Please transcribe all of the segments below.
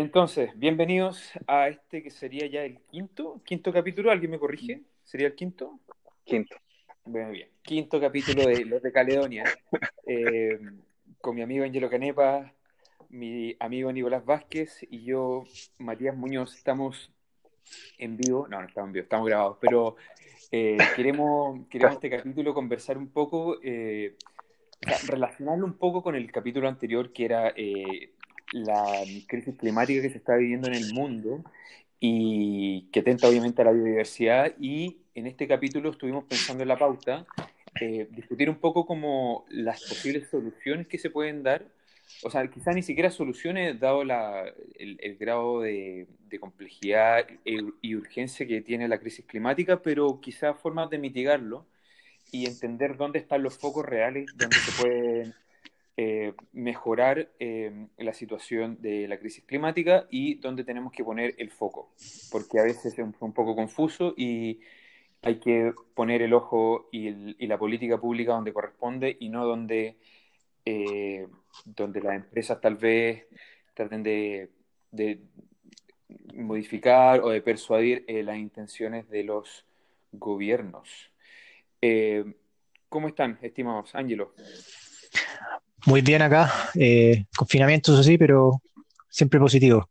Entonces, bienvenidos a este que sería ya el quinto, quinto capítulo. ¿Alguien me corrige? ¿Sería el quinto? Quinto. Bueno, bien. Quinto capítulo de Los de Caledonia. Eh, con mi amigo Angelo Canepa, mi amigo Nicolás Vázquez y yo, Matías Muñoz, estamos en vivo. No, no estamos en vivo, estamos grabados, pero eh, queremos, queremos este capítulo conversar un poco, eh, relacionarlo un poco con el capítulo anterior que era eh, la crisis climática que se está viviendo en el mundo y que atenta obviamente a la biodiversidad. Y en este capítulo estuvimos pensando en la pauta eh, discutir un poco como las posibles soluciones que se pueden dar, o sea, quizás ni siquiera soluciones dado la, el, grado de, complejidad y, y, urgencia que tiene la crisis climática, pero quizás formas de mitigarlo y entender dónde están los focos reales, donde se pueden eh, mejorar eh, la situación de la crisis climática y dónde tenemos que poner el foco, porque a veces es un, poco confuso y hay que poner el ojo y, la política pública donde corresponde y no donde, eh, donde las empresas tal vez traten de, de modificar o de persuadir eh, las intenciones de los gobiernos. ¿Cómo están, estimados? Ángelo. Muy bien acá, eh, confinamiento, eso sí, pero siempre positivo.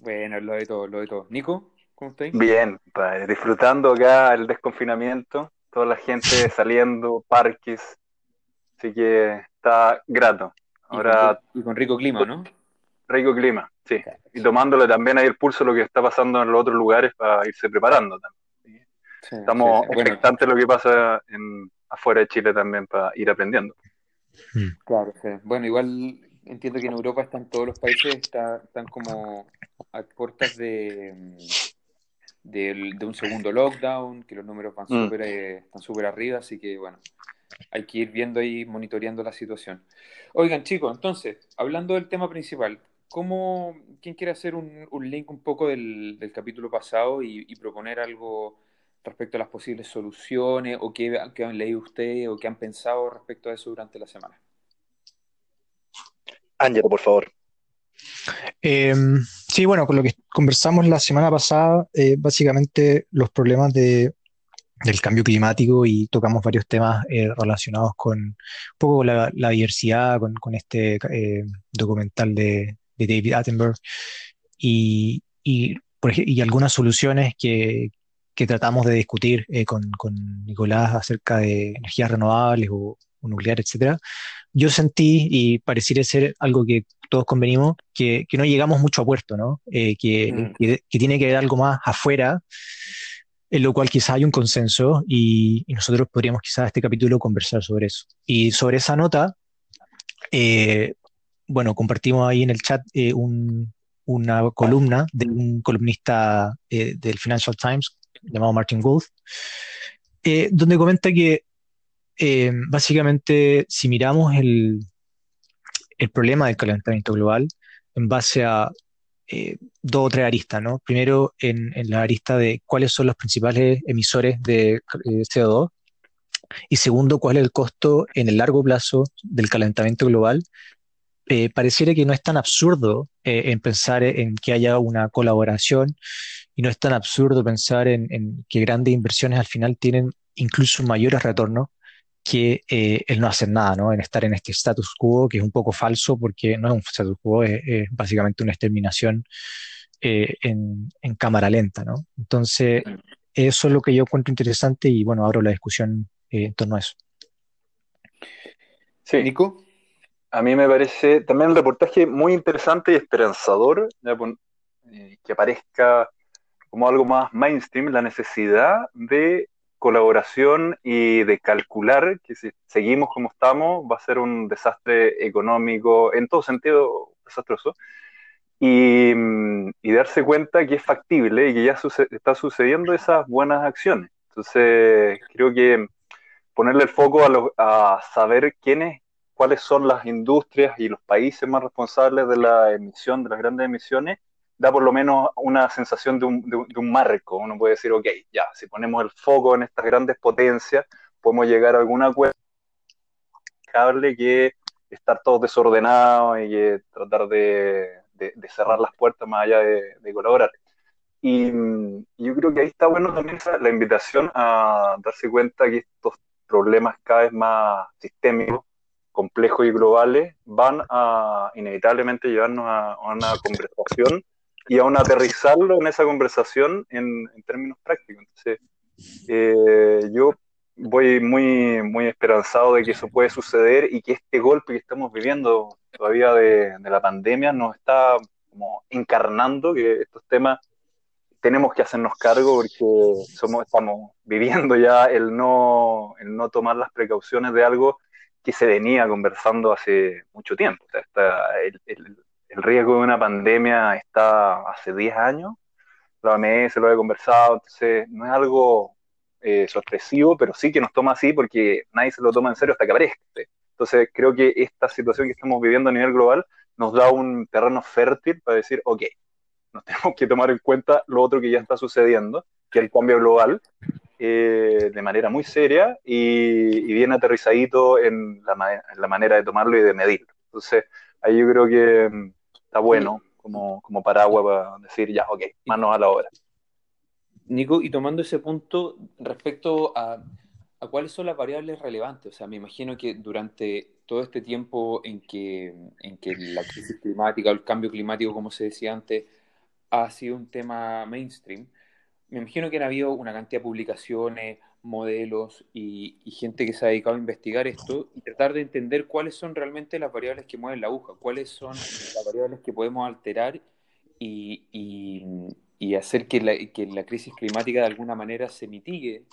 Bueno, lo de todo, lo de todo. Nico, ¿cómo estáis? Bien, padre, disfrutando acá el desconfinamiento, toda la gente saliendo, parques, así que está grato. Ahora, y con, y con rico clima, ¿no? Rico clima, sí. Y tomándole también ahí el pulso de lo que está pasando en los otros lugares para irse preparando también. Sí, Estamos sí, sí. expectantes bueno. lo que pasa en, afuera de Chile también para ir aprendiendo. Claro, sí. Bueno, igual entiendo que en Europa están todos los países, está, están como a puertas de, de, de, un segundo lockdown, que los números van mm. super, eh, están súper arriba, así que bueno, hay que ir viendo y monitoreando la situación. Oigan, chicos, entonces, hablando del tema principal, ¿cómo, ¿quién quiere hacer un, un link un poco del, del capítulo pasado y, y proponer algo respecto a las posibles soluciones o qué, qué, han leído ustedes o qué han pensado respecto a eso durante la semana. Ángelo, por favor. Eh, sí, bueno, con lo que conversamos la semana pasada, eh, básicamente los problemas de, del cambio climático y tocamos varios temas eh, relacionados con un poco la, la diversidad, con, con este eh, documental de, de, David Attenborough y, y, por ejemplo, y algunas soluciones que, que tratamos de discutir eh, con, con, Nicolás acerca de energías renovables o, o, nuclear, etcétera, yo sentí, y pareciera ser algo que todos convenimos, que, que no llegamos mucho a puerto, ¿no? Eh, que, mm. que, que, tiene que haber algo más afuera, en lo cual quizás hay un consenso y, y nosotros podríamos quizás este capítulo conversar sobre eso. Y sobre esa nota, eh, bueno, compartimos ahí en el chat eh, un, una columna de un columnista eh, del Financial Times llamado Martin Gould, eh, donde comenta que eh, básicamente si miramos el, el, problema del calentamiento global en base a eh, dos o tres aristas, ¿no? Primero en, en, la arista de cuáles son los principales emisores de eh, CO2 y segundo cuál es el costo en el largo plazo del calentamiento global pareciera que no es tan absurdo en pensar en que haya una colaboración y no es tan absurdo pensar en, en que grandes inversiones al final tienen incluso mayores retornos que eh, el no hacer nada, ¿no? En estar en este status quo, que es un poco falso porque no es un status quo, es, es básicamente una exterminación eh, en, en, cámara lenta, ¿no? Entonces, eso es lo que yo encuentro interesante y bueno, abro la discusión eh, en torno a eso. Sí, Nico. A mí me parece también un reportaje muy interesante y esperanzador, eh, que aparezca como algo más mainstream, la necesidad de colaboración y de calcular que si seguimos como estamos va a ser un desastre económico, en todo sentido desastroso, y, y darse cuenta que es factible y que ya suce está sucediendo esas buenas acciones. Entonces, creo que ponerle el foco a, lo, a saber quiénes, cuáles son las industrias y los países más responsables de la emisión, de las grandes emisiones, da por lo menos una sensación de un, de, de un, marco. Uno puede decir, ok, ya, si ponemos el foco en estas grandes potencias, podemos llegar a algún acuerdo que estar todos desordenados y que tratar de, cerrar las puertas más allá de, colaborar. Y, yo creo que ahí está bueno también la invitación a darse cuenta que estos problemas cada vez más sistémicos, complejos y globales van a inevitablemente llevarnos a, una conversación y a un aterrizarlo en esa conversación en, términos prácticos. Entonces, eh, yo voy muy, muy esperanzado de que eso puede suceder y que este golpe que estamos viviendo todavía de, la pandemia nos está como encarnando que estos temas tenemos que hacernos cargo porque somos, estamos viviendo ya el no, el no tomar las precauciones de algo que se venía conversando hace mucho tiempo. el, el, riesgo de una pandemia está hace 10 años, la OMS lo ha conversado, entonces no es algo eh, sorpresivo, pero sí que nos toma así porque nadie se lo toma en serio hasta que aparezca. Entonces creo que esta situación que estamos viviendo a nivel global nos da un terreno fértil para decir, ok, nos tenemos que tomar en cuenta lo otro que ya está sucediendo, que es el cambio global, eh, de manera muy seria y, bien aterrizadito en la, en la, manera de tomarlo y de medirlo. Entonces ahí yo creo que mm, está bueno como, como paraguas para decir, ya, ok, manos a la obra. Nico, y tomando ese punto respecto a, cuáles son las variables relevantes, o sea, me imagino que durante todo este tiempo en que, en que la crisis climática o el cambio climático, como se decía antes, ha sido un tema mainstream, me imagino que han habido una cantidad de publicaciones, modelos y, gente que se ha dedicado a investigar esto y tratar de entender cuáles son realmente las variables que mueven la aguja, cuáles son las variables que podemos alterar y, hacer que la, que crisis climática de alguna manera se mitigue,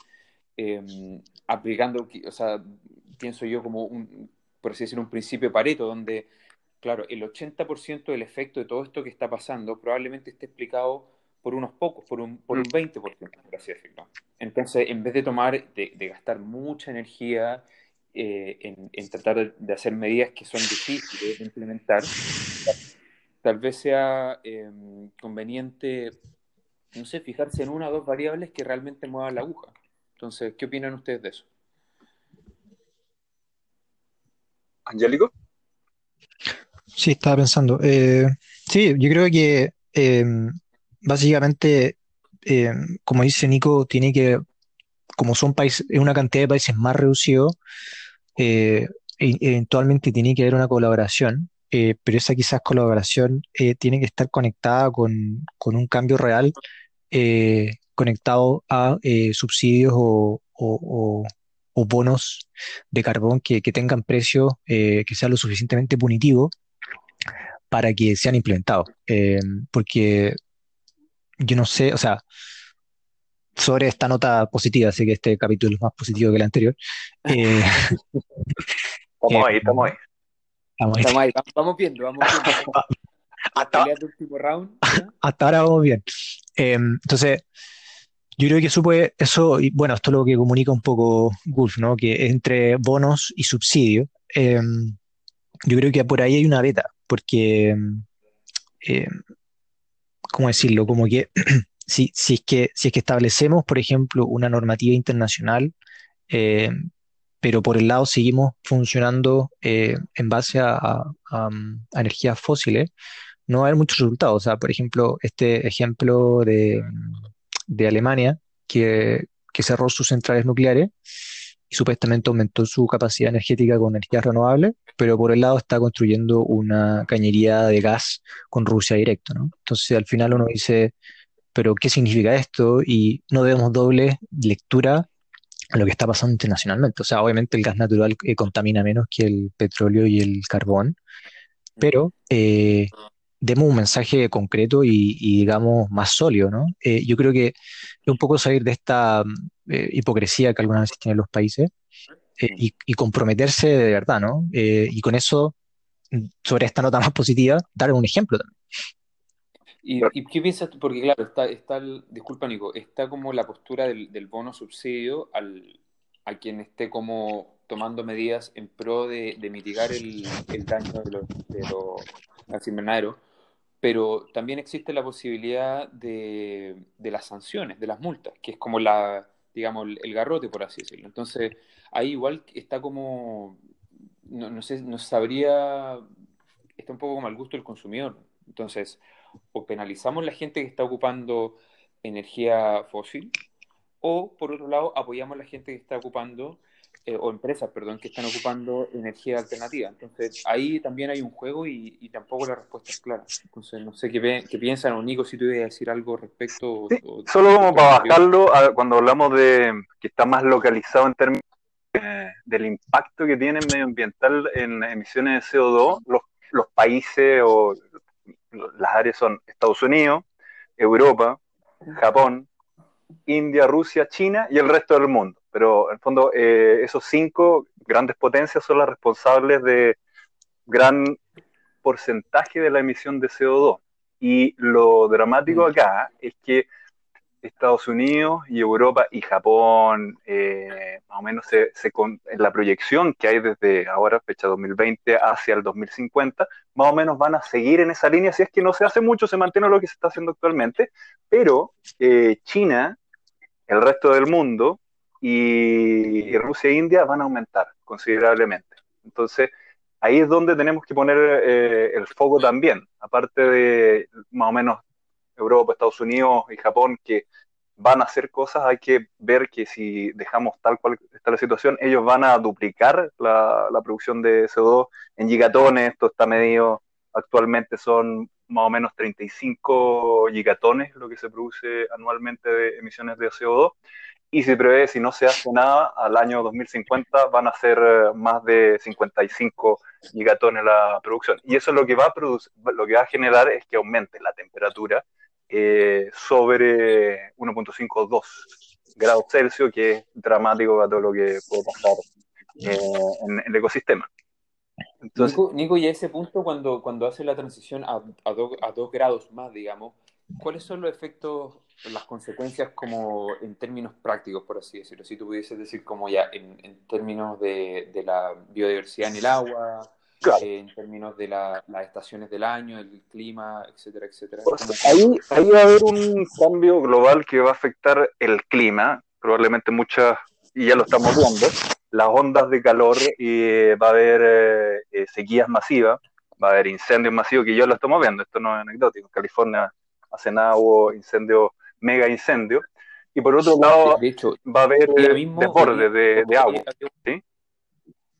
em, aplicando, o sea, pienso yo como un, por así decirlo, un principio Pareto, donde, claro, el 80% del efecto de todo esto que está pasando probablemente esté explicado por unos pocos, por un, por un 20%, mm. por así decirlo. Entonces, en vez de tomar, de, de gastar mucha energía eh, en, en, tratar de hacer medidas que son difíciles de implementar, tal vez sea em, conveniente no sé, fijarse en una o dos variables que realmente muevan la aguja. Entonces, ¿qué opinan ustedes de eso? Angélico. Sí, estaba pensando. Eh, sí, yo creo que em, básicamente, em, como dice Nico, tiene que, como son países, una cantidad de países más reducidos, eh, e, eventualmente tiene que haber una colaboración, eh, pero esa quizás colaboración tiene que estar conectada con, con un cambio real eh, conectado a eh, subsidios o, bonos de carbón que, tengan precio eh, que sea lo suficientemente punitivo para que sean implementados. porque yo no sé, o sea, sobre esta nota positiva, sé que este capítulo es más positivo que el anterior. estamos ahí, estamos ahí. Estamos ahí, vamos viendo, vamos viendo. hasta, hasta ahora vamos bien. Em, entonces, yo creo que eso puede, eso, y bueno, esto es lo que comunica un poco Gulf, ¿no? Que entre bonos y subsidio, yo creo que por ahí hay una beta, porque, ¿cómo decirlo? Como que si, si, es que si es que establecemos, por ejemplo, una normativa internacional, pero por el lado seguimos funcionando eh, en base a, a energías fósiles, no va a haber muchos resultados. O sea, por ejemplo, este ejemplo de, Alemania, que, cerró sus centrales nucleares supuestamente aumentó su capacidad energética con energías renovables, pero por el lado está construyendo una cañería de gas con Rusia directo, ¿no? Entonces al final uno dice, pero ¿qué significa esto? Y no debemos doble lectura a lo que está pasando internacionalmente. O sea, obviamente el gas natural eh, contamina menos que el petróleo y el carbón, pero eh, demos un mensaje concreto y, digamos, más sólido, ¿no? Eh, yo creo que es un poco salir de esta eh, hipocresía que algunas veces tienen los países eh, y, comprometerse de verdad, ¿no? y con eso, sobre esta nota más positiva, dar un ejemplo también. ¿Y, qué piensas tú? Porque claro, está, está el, disculpa Nico, está como la postura del, bono subsidio al, a quien esté como tomando medidas en pro de, mitigar el, daño de los, de los invernaderos pero también existe la posibilidad de, las sanciones, de las multas, que es como la, digamos, el garrote, por así decirlo. Entonces, ahí igual está como, no, sé, no sabría, está un poco como al gusto del consumidor. Entonces, o penalizamos la gente que está ocupando energía fósil, o por otro lado, apoyamos a la gente que está ocupando, eh, o empresas, perdón, que están ocupando energía alternativa. Entonces, ahí también hay un juego y, tampoco la respuesta es clara. Entonces, no sé qué, qué piensan, o Nico, si tú ibas a decir algo respecto. solo como para bajarlo, cuando hablamos de que está más localizado en términos del impacto que tiene medioambiental en emisiones de CO2, los, los países o las áreas son Estados Unidos, Europa, Japón, India, Rusia, China y el resto del mundo. Pero en el fondo eh, esos cinco grandes potencias son las responsables de gran porcentaje de la emisión de CO2. Y lo dramático mm. acá es que Estados Unidos y Europa y Japón, eh, más o menos se, en la proyección que hay desde ahora, fecha 2020, hacia el 2050, más o menos van a seguir en esa línea, si es que no se hace mucho, se mantiene lo que se está haciendo actualmente, pero eh, China, el resto del mundo y, Rusia e India van a aumentar considerablemente. Entonces, ahí es donde tenemos que poner eh, el foco también, aparte de más o menos Europa, Estados Unidos y Japón que van a hacer cosas, hay que ver que si dejamos tal cual está la situación, ellos van a duplicar la, producción de CO2 en gigatones, esto está medido, actualmente son más o menos 35 gigatones lo que se produce anualmente de emisiones de CO2, y se prevé, si no se hace nada, al año 2050 van a ser eh, más de 55 gigatones la producción. Y eso lo que va a producir, lo que va a generar es que aumente la temperatura eh, sobre 1.52 grados Celsius, que es dramático para todo lo que puede pasar eh, en, el ecosistema. Entonces, Nico, y a ese punto, cuando, cuando hace la transición a, a, dos grados más, digamos, ¿cuáles son los efectos, las consecuencias como en términos prácticos, por así decirlo? Si tú pudieses decir como ya en, en términos de, de, la biodiversidad en el agua, eh, en términos de las estaciones del año, el clima, etcétera, etcétera. ahí, ahí va a haber un cambio global que va a afectar el clima, probablemente muchas, y ya lo estamos viendo, las ondas de calor, y va a haber eh, eh, sequías masivas, va a haber incendios masivos, que ya lo estamos viendo, esto no es anecdótico, en California hace nada hubo incendios, mega incendios, y por otro lado va a haber desbordes de, de, agua. ¿sí?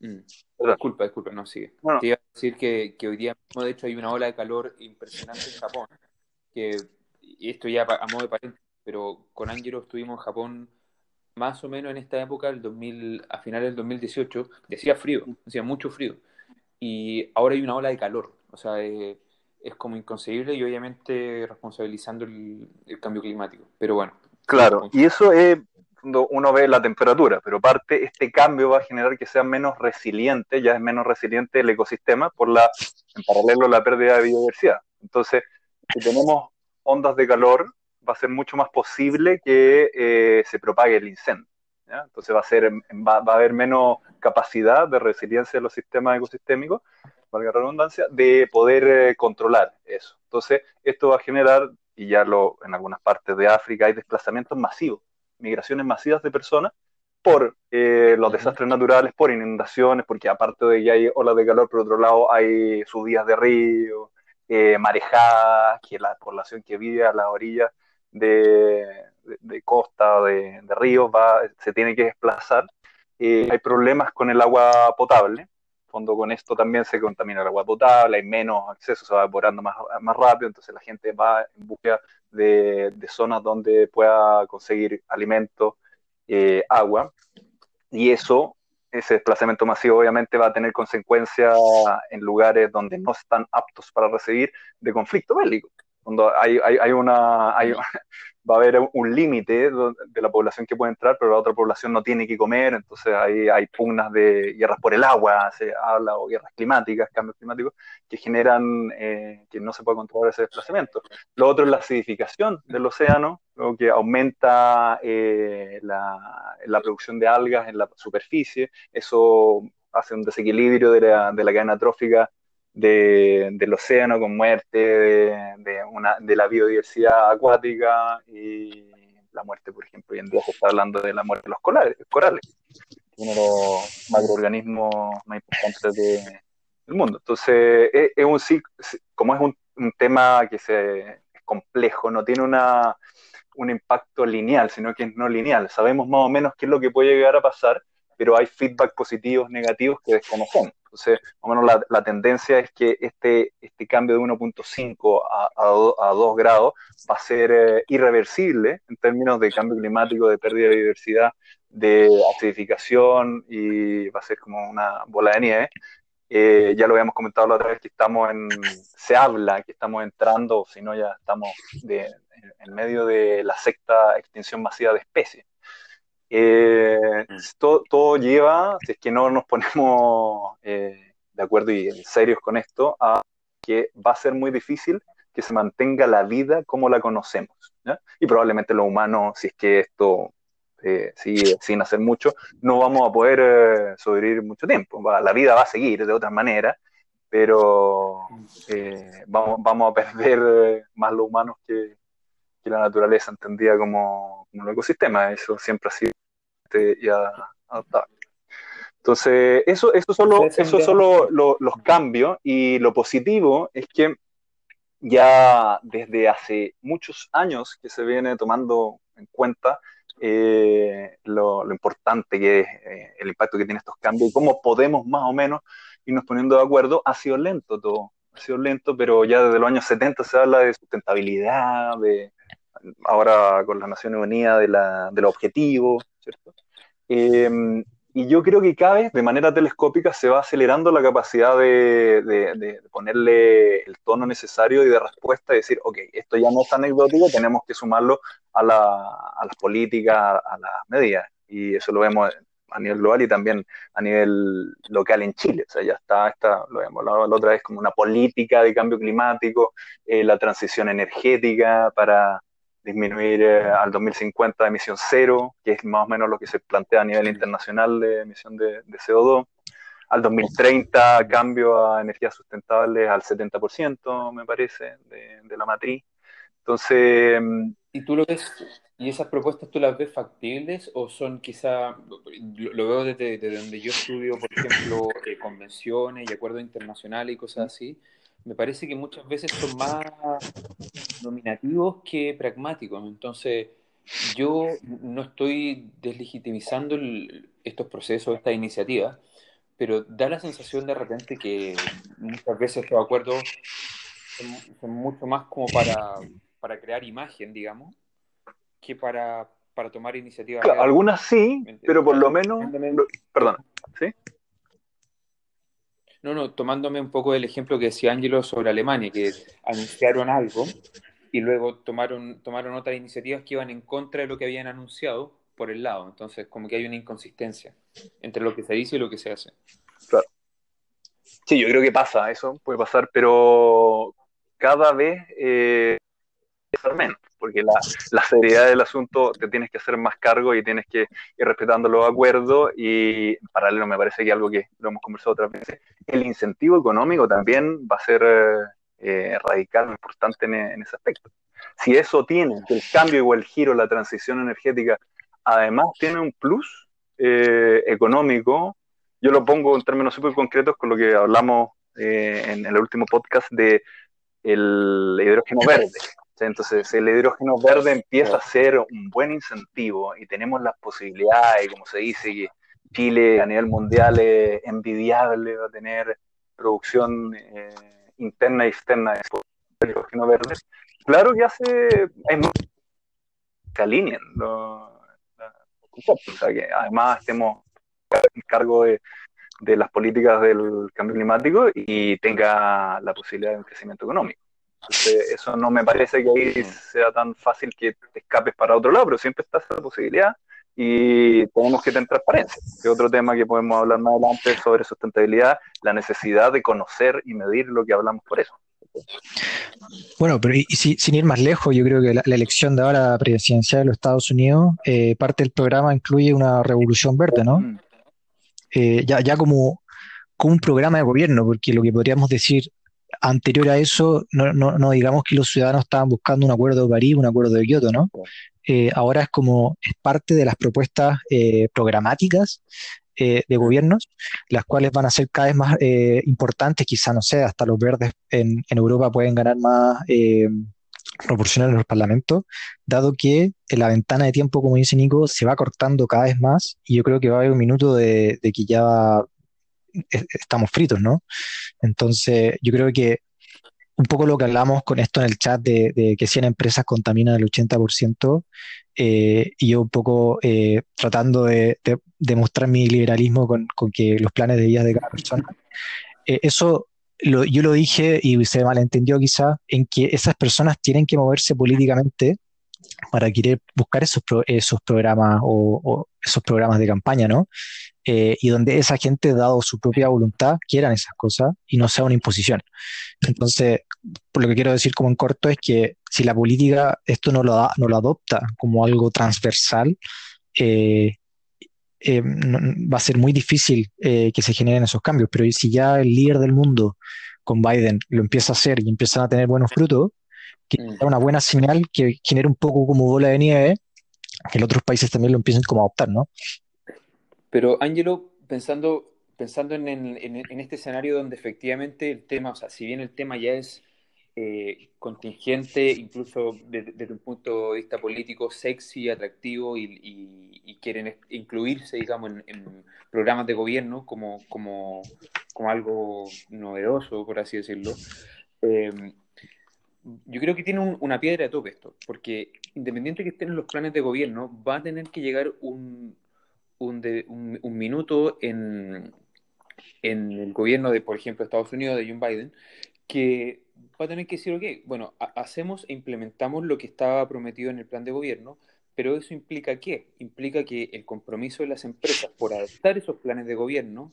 Mm. Disculpa, disculpa, no sigue. Te iba a decir que, hoy día de hecho, hay una ola de calor impresionante en Japón. Que, esto ya a modo de paréntesis, pero con Angelo estuvimos en Japón más o menos en esta época, el 2000, a finales del 2018, y hacía frío, hacía mucho frío. Y ahora hay una ola de calor. O sea, es, como inconcebible y obviamente responsabilizando el, el cambio climático. Pero bueno. Claro, y eso es uno ve la temperatura, pero parte este cambio va a generar que sea menos resiliente, ya es menos resiliente el ecosistema por la, en paralelo, la pérdida de biodiversidad. Entonces, si tenemos ondas de calor, va a ser mucho más posible que eh, se propague el incendio. Entonces va a, ser, va, a haber menos capacidad de resiliencia de los sistemas ecosistémicos, valga la redundancia, de poder eh, controlar eso. Entonces, esto va a generar, y ya lo en algunas partes de África hay desplazamientos masivos migraciones masivas de personas por eh, los desastres naturales, por inundaciones, porque aparte de que hay olas de calor, por otro lado hay subidas de río, eh, marejadas, que la población que vive a las orillas de, de, costa, de, de, ríos, va, se tiene que desplazar. Eh, hay problemas con el agua potable, fondo con esto también se contamina el agua potable, hay menos acceso, se va evaporando más, más rápido, entonces la gente va en búsqueda de, zonas donde pueda conseguir alimento, eh, agua, y eso, ese desplazamiento masivo obviamente va a tener consecuencias en lugares donde no están aptos para recibir de conflicto bélico. Cuando hay, hay, hay una, hay, va a haber un límite de la población que puede entrar, pero la otra población no tiene que comer, entonces hay, hay pugnas de guerras por el agua, se habla, o guerras climáticas, cambios climáticos, que generan eh, que no se puede controlar ese desplazamiento. Lo otro es la acidificación del océano, lo que aumenta eh, la, la, producción de algas en la superficie, eso hace un desequilibrio de la, de la cadena trófica de, del océano con muerte de, una, de la biodiversidad acuática y la muerte, por ejemplo, hoy en día está hablando de la muerte de los corales, corales uno de los macroorganismos más importantes del mundo. Entonces, es, un como es un un tema que se, es complejo, no tiene una, un impacto lineal, sino que es no lineal. Sabemos más o menos qué es lo que puede llegar a pasar, pero hay feedback positivos, negativos que desconocemos. Entonces, más o menos la, la tendencia es que este, este cambio de 1.5 a, a, 2 grados va a ser eh, irreversible en términos de cambio climático, de pérdida de biodiversidad, de acidificación y va a ser como una bola de nieve. Eh, ya lo habíamos comentado la otra vez que estamos en, se habla que estamos entrando, si no ya estamos de, en medio de la sexta extinción masiva de especies. Eh, mm. todo, todo, lleva, si es que no nos ponemos eh, de acuerdo y serios con esto, a que va a ser muy difícil que se mantenga la vida como la conocemos. Y probablemente los humanos, si es que esto eh, sigue sin hacer mucho, no vamos a poder eh, sobrevivir mucho tiempo. la vida va a seguir de otra manera, pero vamos, vamos a perder más los humanos que, que la naturaleza entendía como, como, un ecosistema. Eso siempre ha sido ya adaptable. Entonces, eso, eso son, eso son los cambios y lo positivo es que ya desde hace muchos años que se viene tomando en cuenta eh, lo, importante que es eh, el impacto que tiene estos cambios y cómo podemos más o menos irnos poniendo de acuerdo. Ha sido lento todo, ha sido lento, pero ya desde los años 70 se habla de sustentabilidad, de, ahora con las Naciones Unidas de, la, de los objetivos, ¿cierto? Em, y yo creo que cada vez de manera telescópica se va acelerando la capacidad de, de, ponerle el tono necesario y de respuesta y decir, ok, esto ya no es anecdótico, tenemos que sumarlo a, la, a las políticas, a las medidas. Y eso lo vemos a nivel global y también a nivel local en Chile. O sea, ya está, está lo hemos hablado la otra vez, como una política de cambio climático, eh, la transición energética para disminuir eh, al 2050 emisión cero, que es más o menos lo que se plantea a nivel internacional de emisión de, CO2. Al 2030 cambio a energías sustentables al 70%, me parece, de, la matriz. Entonces... ¿Y tú lo ves, y esas propuestas tú las ves factibles o son quizá, lo, veo desde, donde yo estudio, por ejemplo, eh, convenciones y acuerdos internacionales y cosas así, me parece que muchas veces son más nominativos que pragmáticos. Entonces, yo no estoy deslegitimizando estos procesos, estas iniciativas, pero da la sensación de repente que muchas veces estos acuerdos son, mucho más como para, para, crear imagen, digamos, que para, para tomar iniciativas. algunas sí, pero por lo menos... Perdón, ¿sí? No, no, tomándome un poco el ejemplo que decía Ángelo sobre Alemania, que anunciaron algo y luego tomaron, tomaron otras iniciativas que iban en contra de lo que habían anunciado por el lado. Entonces, como que hay una inconsistencia entre lo que se dice y lo que se hace. Claro. Sí, yo creo que pasa, eso puede pasar, pero cada vez eh, es menos porque la, seriedad del asunto te tienes que hacer más cargo y tienes que ir respetando los acuerdos y en paralelo me parece que algo que lo hemos conversado otras veces, el incentivo económico también va a ser eh, radical, importante en, ese aspecto. Si eso tiene, el cambio o el giro, la transición energética, además tiene un plus eh, económico, yo lo pongo en términos súper concretos con lo que hablamos eh, en, el último podcast de el hidrógeno verde. Entonces, el hidrógeno verde empieza a ser un buen incentivo y tenemos las posibilidades, como se dice, que Chile a nivel mundial es envidiable, va a tener producción eh, interna y externa de hidrógeno verde. Claro que hace, es que alineen o sea, que además estemos en cargo de, de las políticas del cambio climático y tenga la posibilidad de un crecimiento económico eso no me parece que ahí sea tan fácil que te escapes para otro lado, pero siempre está esa posibilidad y tenemos que tener transparencia. Que otro tema que podemos hablar más adelante sobre sustentabilidad, la necesidad de conocer y medir lo que hablamos por eso. Bueno, pero y, sin ir más lejos, yo creo que la, elección de ahora presidencial de los Estados Unidos, eh, parte del programa incluye una revolución verde, ¿no? Mm. Eh, ya, ya como, como un programa de gobierno, porque lo que podríamos decir anterior a eso, no, no, no, digamos que los ciudadanos estaban buscando un acuerdo de París, un acuerdo de Kioto, ¿no? Eh, ahora es como, es parte de las propuestas eh, programáticas eh, de gobiernos, las cuales van a ser cada vez más eh, importantes, quizá, no sé, hasta los verdes en, en Europa pueden ganar más eh, proporcional en los parlamentos, dado que la ventana de tiempo, como dice Nico, se va cortando cada vez más y yo creo que va a haber un minuto de, de que ya estamos fritos, ¿no? Entonces, yo creo que un poco lo que hablamos con esto en el chat de, de que 100 empresas contaminan el 80%, eh, y yo un poco eh, tratando de, demostrar mi liberalismo con, con, que los planes de vida de cada persona. Eh, eso lo, yo lo dije y se malentendió quizá en que esas personas tienen que moverse políticamente para querer buscar esos, programas o, esos programas de campaña, ¿no? Eh, y donde esa gente, dado su propia voluntad, quieran esas cosas y no sea una imposición. Entonces, por lo que quiero decir como en corto es que si la política esto no lo, da, no lo adopta como algo transversal, eh, eh, va a ser muy difícil que se generen esos cambios. Pero si ya el líder del mundo con Biden lo empieza a hacer y empiezan a tener buenos frutos, que es una buena señal que genera un poco como bola de nieve, que los otros países también lo empiecen como a adoptar, ¿no? Pero, Ángelo, pensando, pensando en, en, en, este escenario donde efectivamente el tema, o sea, si bien el tema ya es eh, contingente, incluso desde, desde, un punto de vista político, sexy, atractivo y, y, y quieren incluirse, digamos, en, en, programas de gobierno como, como, como algo novedoso, por así decirlo. Eh, yo creo que tiene un, una piedra de tope esto, porque independiente que estén los planes de gobierno, va a tener que llegar un, minuto en, el gobierno de, por ejemplo, Estados Unidos, de Joe Biden, que va a tener que decir, ok, bueno, hacemos e implementamos lo que estaba prometido en el plan de gobierno, pero eso implica qué? Implica que el compromiso de las empresas por adoptar esos planes de gobierno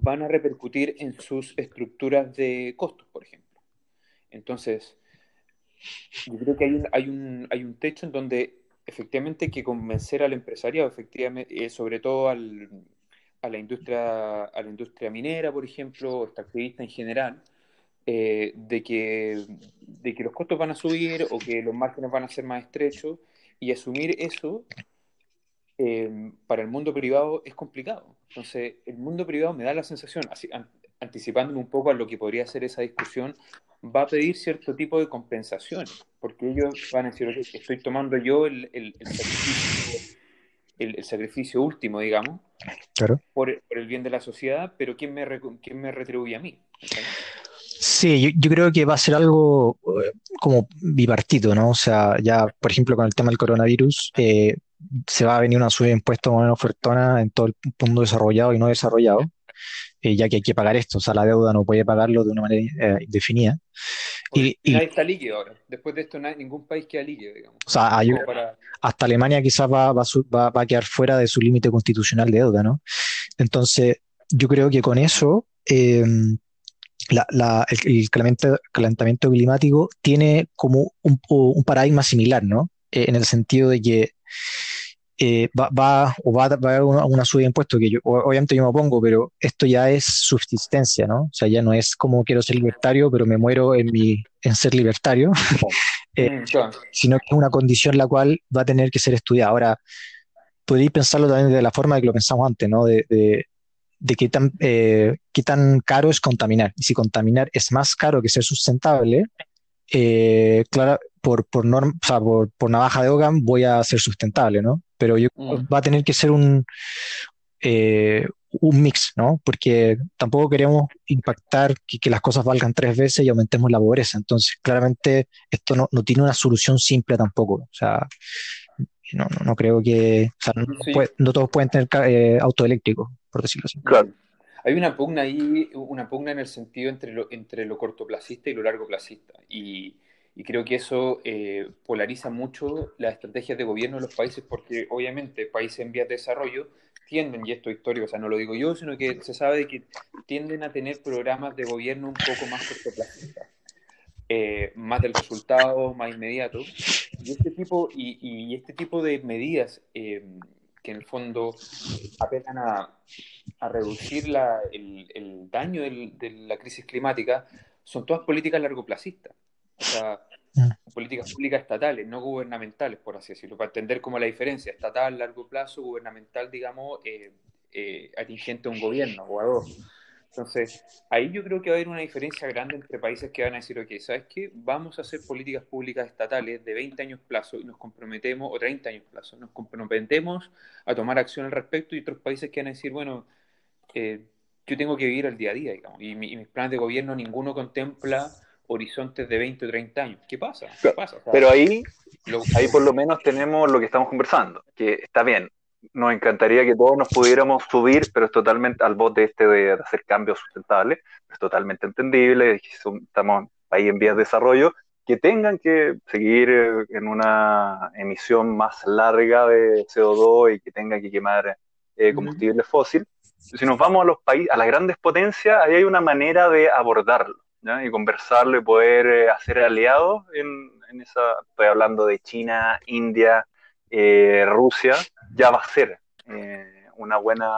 van a repercutir en sus estructuras de costos, por ejemplo. Entonces, yo creo que hay un, hay un, hay un techo en donde efectivamente hay que convencer al empresariado, efectivamente, eh, sobre todo al, a, la industria, a la industria minera, por ejemplo, o extractivista en general, eh, de, que, de que los costos van a subir o que los márgenes van a ser más estrechos y asumir eso eh, para el mundo privado es complicado. Entonces, el mundo privado me da la sensación, así, an anticipándome un poco a lo que podría ser esa discusión, va a pedir cierto tipo de compensación, porque ellos van a decir, oye, estoy tomando yo el, el, el, sacrificio, el sacrificio, último, digamos, claro. por, por, el bien de la sociedad, pero ¿quién me, quién me retribuye a mí? Sí, yo, yo, creo que va a ser algo eh, como bipartito, ¿no? O sea, ya, por ejemplo, con el tema del coronavirus, eh, se va a venir una subida de impuestos más o menos ofertona en todo el mundo desarrollado y no desarrollado, eh, ya que hay que pagar esto, o sea, la deuda no puede pagarlo de una manera eh, indefinida. Y, y, nadie está líquido ahora. Después de esto, nadie, ningún país queda líquido, digamos. O sea, hay, para... hasta Alemania quizás va, va, va, va, a quedar fuera de su límite constitucional de deuda, ¿no? Entonces, yo creo que con eso... Eh, la, la, el, el calentamiento, calentamiento, climático tiene como un, un paradigma similar, ¿no? Eh, en el sentido de que eh, va, va, o va, va a haber una, una, subida de impuestos que yo, obviamente yo me opongo, pero esto ya es subsistencia, ¿no? O sea, ya no es como quiero ser libertario, pero me muero en, mi, en ser libertario, eh, sino que es una condición la cual va a tener que ser estudiada. Ahora, podéis pensarlo también de la forma de que lo pensamos antes, ¿no? De, de, de qué tan, eh, qué tan caro es contaminar. Y si contaminar es más caro que ser sustentable, eh, claro, por, por, norm, o sea, por, por, navaja de Hogan voy a ser sustentable, ¿no? Pero yo, mm. va a tener que ser un, eh, un mix, ¿no? Porque tampoco queremos impactar que, que, las cosas valgan tres veces y aumentemos la pobreza. Entonces, claramente, esto no, no tiene una solución simple tampoco. O sea, no, no, no creo que, o sea, no, sí. puede, no todos pueden tener eh, auto eléctrico por decirlo así. Claro. Hay una pugna ahí, una pugna en el sentido entre lo, entre lo cortoplacista y lo largoplacista. Y, y creo que eso eh, polariza mucho las estrategias de gobierno de los países, porque obviamente países en vías de desarrollo tienden, y esto es histórico, o sea, no lo digo yo, sino que se sabe que tienden a tener programas de gobierno un poco más cortoplacistas. Eh, más del resultado, más inmediato. Y este tipo, y, este tipo de medidas eh, que en el fondo apelan a, a reducir la, el, el, daño del, de la crisis climática, son todas políticas largoplacistas. O sea, mm. políticas públicas estatales, no gubernamentales, por así decirlo, para entender como la diferencia estatal, largo plazo, gubernamental, digamos, eh, eh, atingente a un gobierno o a dos. Entonces, ahí yo creo que va a haber una diferencia grande entre países que van a decir, ok, ¿sabes qué? Vamos a hacer políticas públicas estatales de 20 años plazo y nos comprometemos, o 30 años plazo, nos comprometemos a tomar acción al respecto y otros países que van a decir, bueno, eh, yo tengo que vivir el día a día, digamos, y, mis planes de gobierno ninguno contempla horizontes de 20 o 30 años. ¿Qué pasa? Pero ahí, ahí por lo menos tenemos lo que estamos conversando, que está bien, nos encantaría que todos nos pudiéramos subir, pero es totalmente al bote este de, hacer cambios sustentables, es totalmente entendible, estamos ahí en vías de desarrollo, que tengan que seguir eh, en una emisión más larga de CO2 y que tengan que quemar eh, combustible fósil. Si nos vamos a los países, a las grandes potencias, ahí hay una manera de abordarlo y conversarlo y poder eh, hacer aliados en, en esa, estoy hablando de China, India, eh, Rusia ya va a ser eh, una buena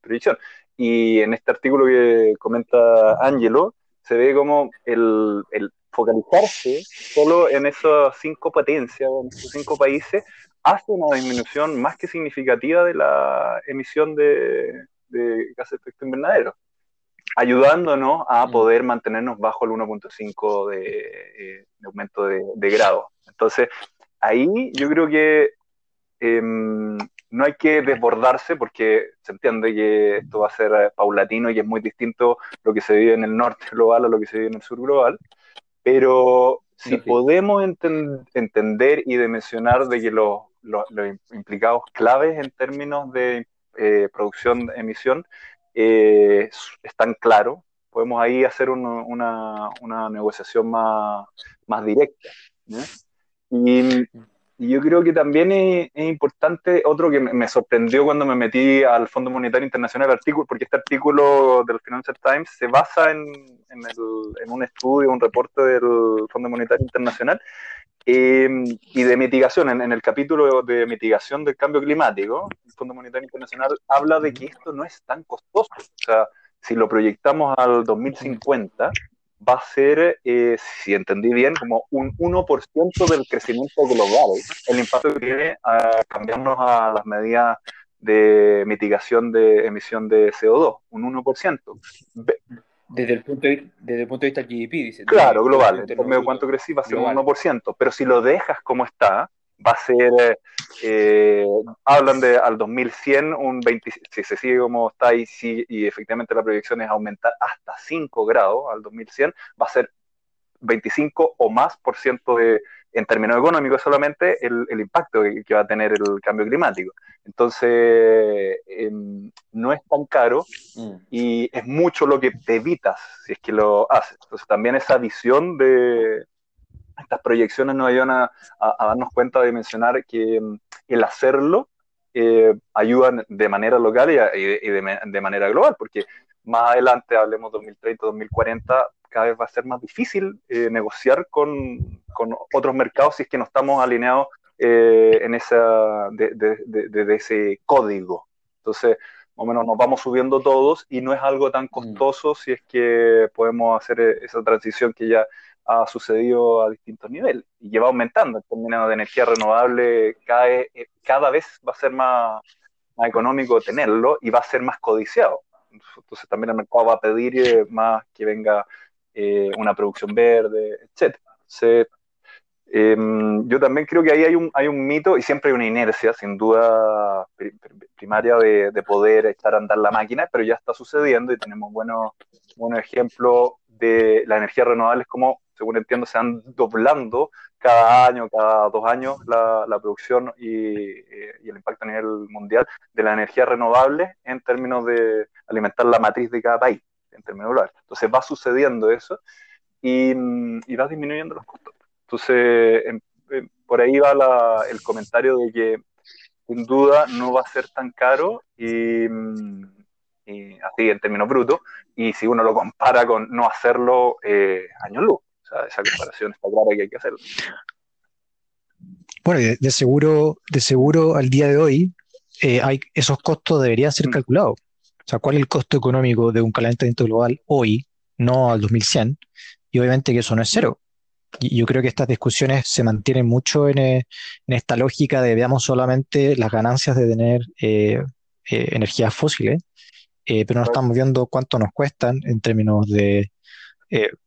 predicción. Y en este artículo que comenta Angelo, se ve como el, focalizarse solo en esas cinco potencias, en esos cinco países, hace una disminución más que significativa de la emisión de, gases de efecto invernadero, ayudándonos a poder mantenernos bajo el 1.5 de, eh, de, aumento de, de grado. Entonces, ahí yo creo que em, no hay que desbordarse porque se entiende que esto va a ser eh, paulatino y es muy distinto lo que se vive en el norte global a lo que se vive en el sur global, pero si podemos entender y dimensionar de que los, implicados claves en términos de eh, producción de emisión eh, están claros, podemos ahí hacer una, una, negociación más, más directa. Y, yo creo que también es, importante, otro que me, sorprendió cuando me metí al Fondo Monetario Internacional, artículo, porque este artículo del Financial Times se basa en, en, un estudio, un reporte del Fondo Monetario Internacional em, y de mitigación. En, el capítulo de mitigación del cambio climático, el Fondo Monetario Internacional habla de que esto no es tan costoso. O sea, si lo proyectamos al 2050, va a ser, eh, si entendí bien, como un 1% del crecimiento global, el impacto que tiene a cambiarnos a las medidas de mitigación de emisión de CO2, un 1%. Desde el punto de, desde el punto de vista GDP, dice. Claro, global. En medio de cuánto crecí va a ser un 1%. Pero si lo dejas como está, va a ser, eh, hablan de al 2100, un 20, si se sigue como está y, si, y efectivamente la proyección es aumentar hasta 5 grados al 2100, va a ser 25 o más por ciento de, en términos económicos solamente, el, el impacto que, va a tener el cambio climático. Entonces, em, no es tan caro mm. y es mucho lo que te evitas si es que lo haces. Entonces, también esa visión de, estas proyecciones nos ayudan a, darnos cuenta de mencionar que mm, el hacerlo eh, ayuda de manera local y, de, manera global, porque más adelante, hablemos 2030, 2040, cada vez va a ser más difícil eh, negociar con, otros mercados si es que no estamos alineados eh, en esa, de, ese código. Entonces, más o menos nos vamos subiendo todos y no es algo tan mm. costoso si es que podemos hacer esa transición que ya ha sucedido a distintos niveles y lleva aumentando. El término de energía renovable cada, eh, cada vez va a ser más, más, económico tenerlo y va a ser más codiciado. Entonces también el mercado va a pedir eh, más que venga eh, una producción verde, etc. Em, yo también creo que ahí hay un, mito y siempre hay una inercia, sin duda primaria, de, de poder echar a andar la máquina, pero ya está sucediendo y tenemos buenos, buenos ejemplos de las energías renovables como según entiendo, se van doblando cada año, cada dos años la, producción eh, y, el impacto a nivel mundial de la energía renovable en términos de alimentar la matriz de cada país, en términos globales. Entonces va sucediendo eso y, va disminuyendo los costos. Entonces, por ahí va el comentario de que sin duda no va a ser tan caro y, así en términos brutos, y si uno lo compara con no hacerlo eh, años luz esa comparación está clara que hay que hacerlo. Bueno, de, seguro, de seguro al día de hoy, eh, hay, esos costos deberían ser mm. calculados. O sea, ¿cuál es el costo económico de un calentamiento global hoy, no al 2100? Y obviamente que eso no es cero. Y yo creo que estas discusiones se mantienen mucho en, eh, esta lógica de veamos solamente las ganancias de tener eh, energías fósiles, pero no estamos viendo cuánto nos cuestan en términos de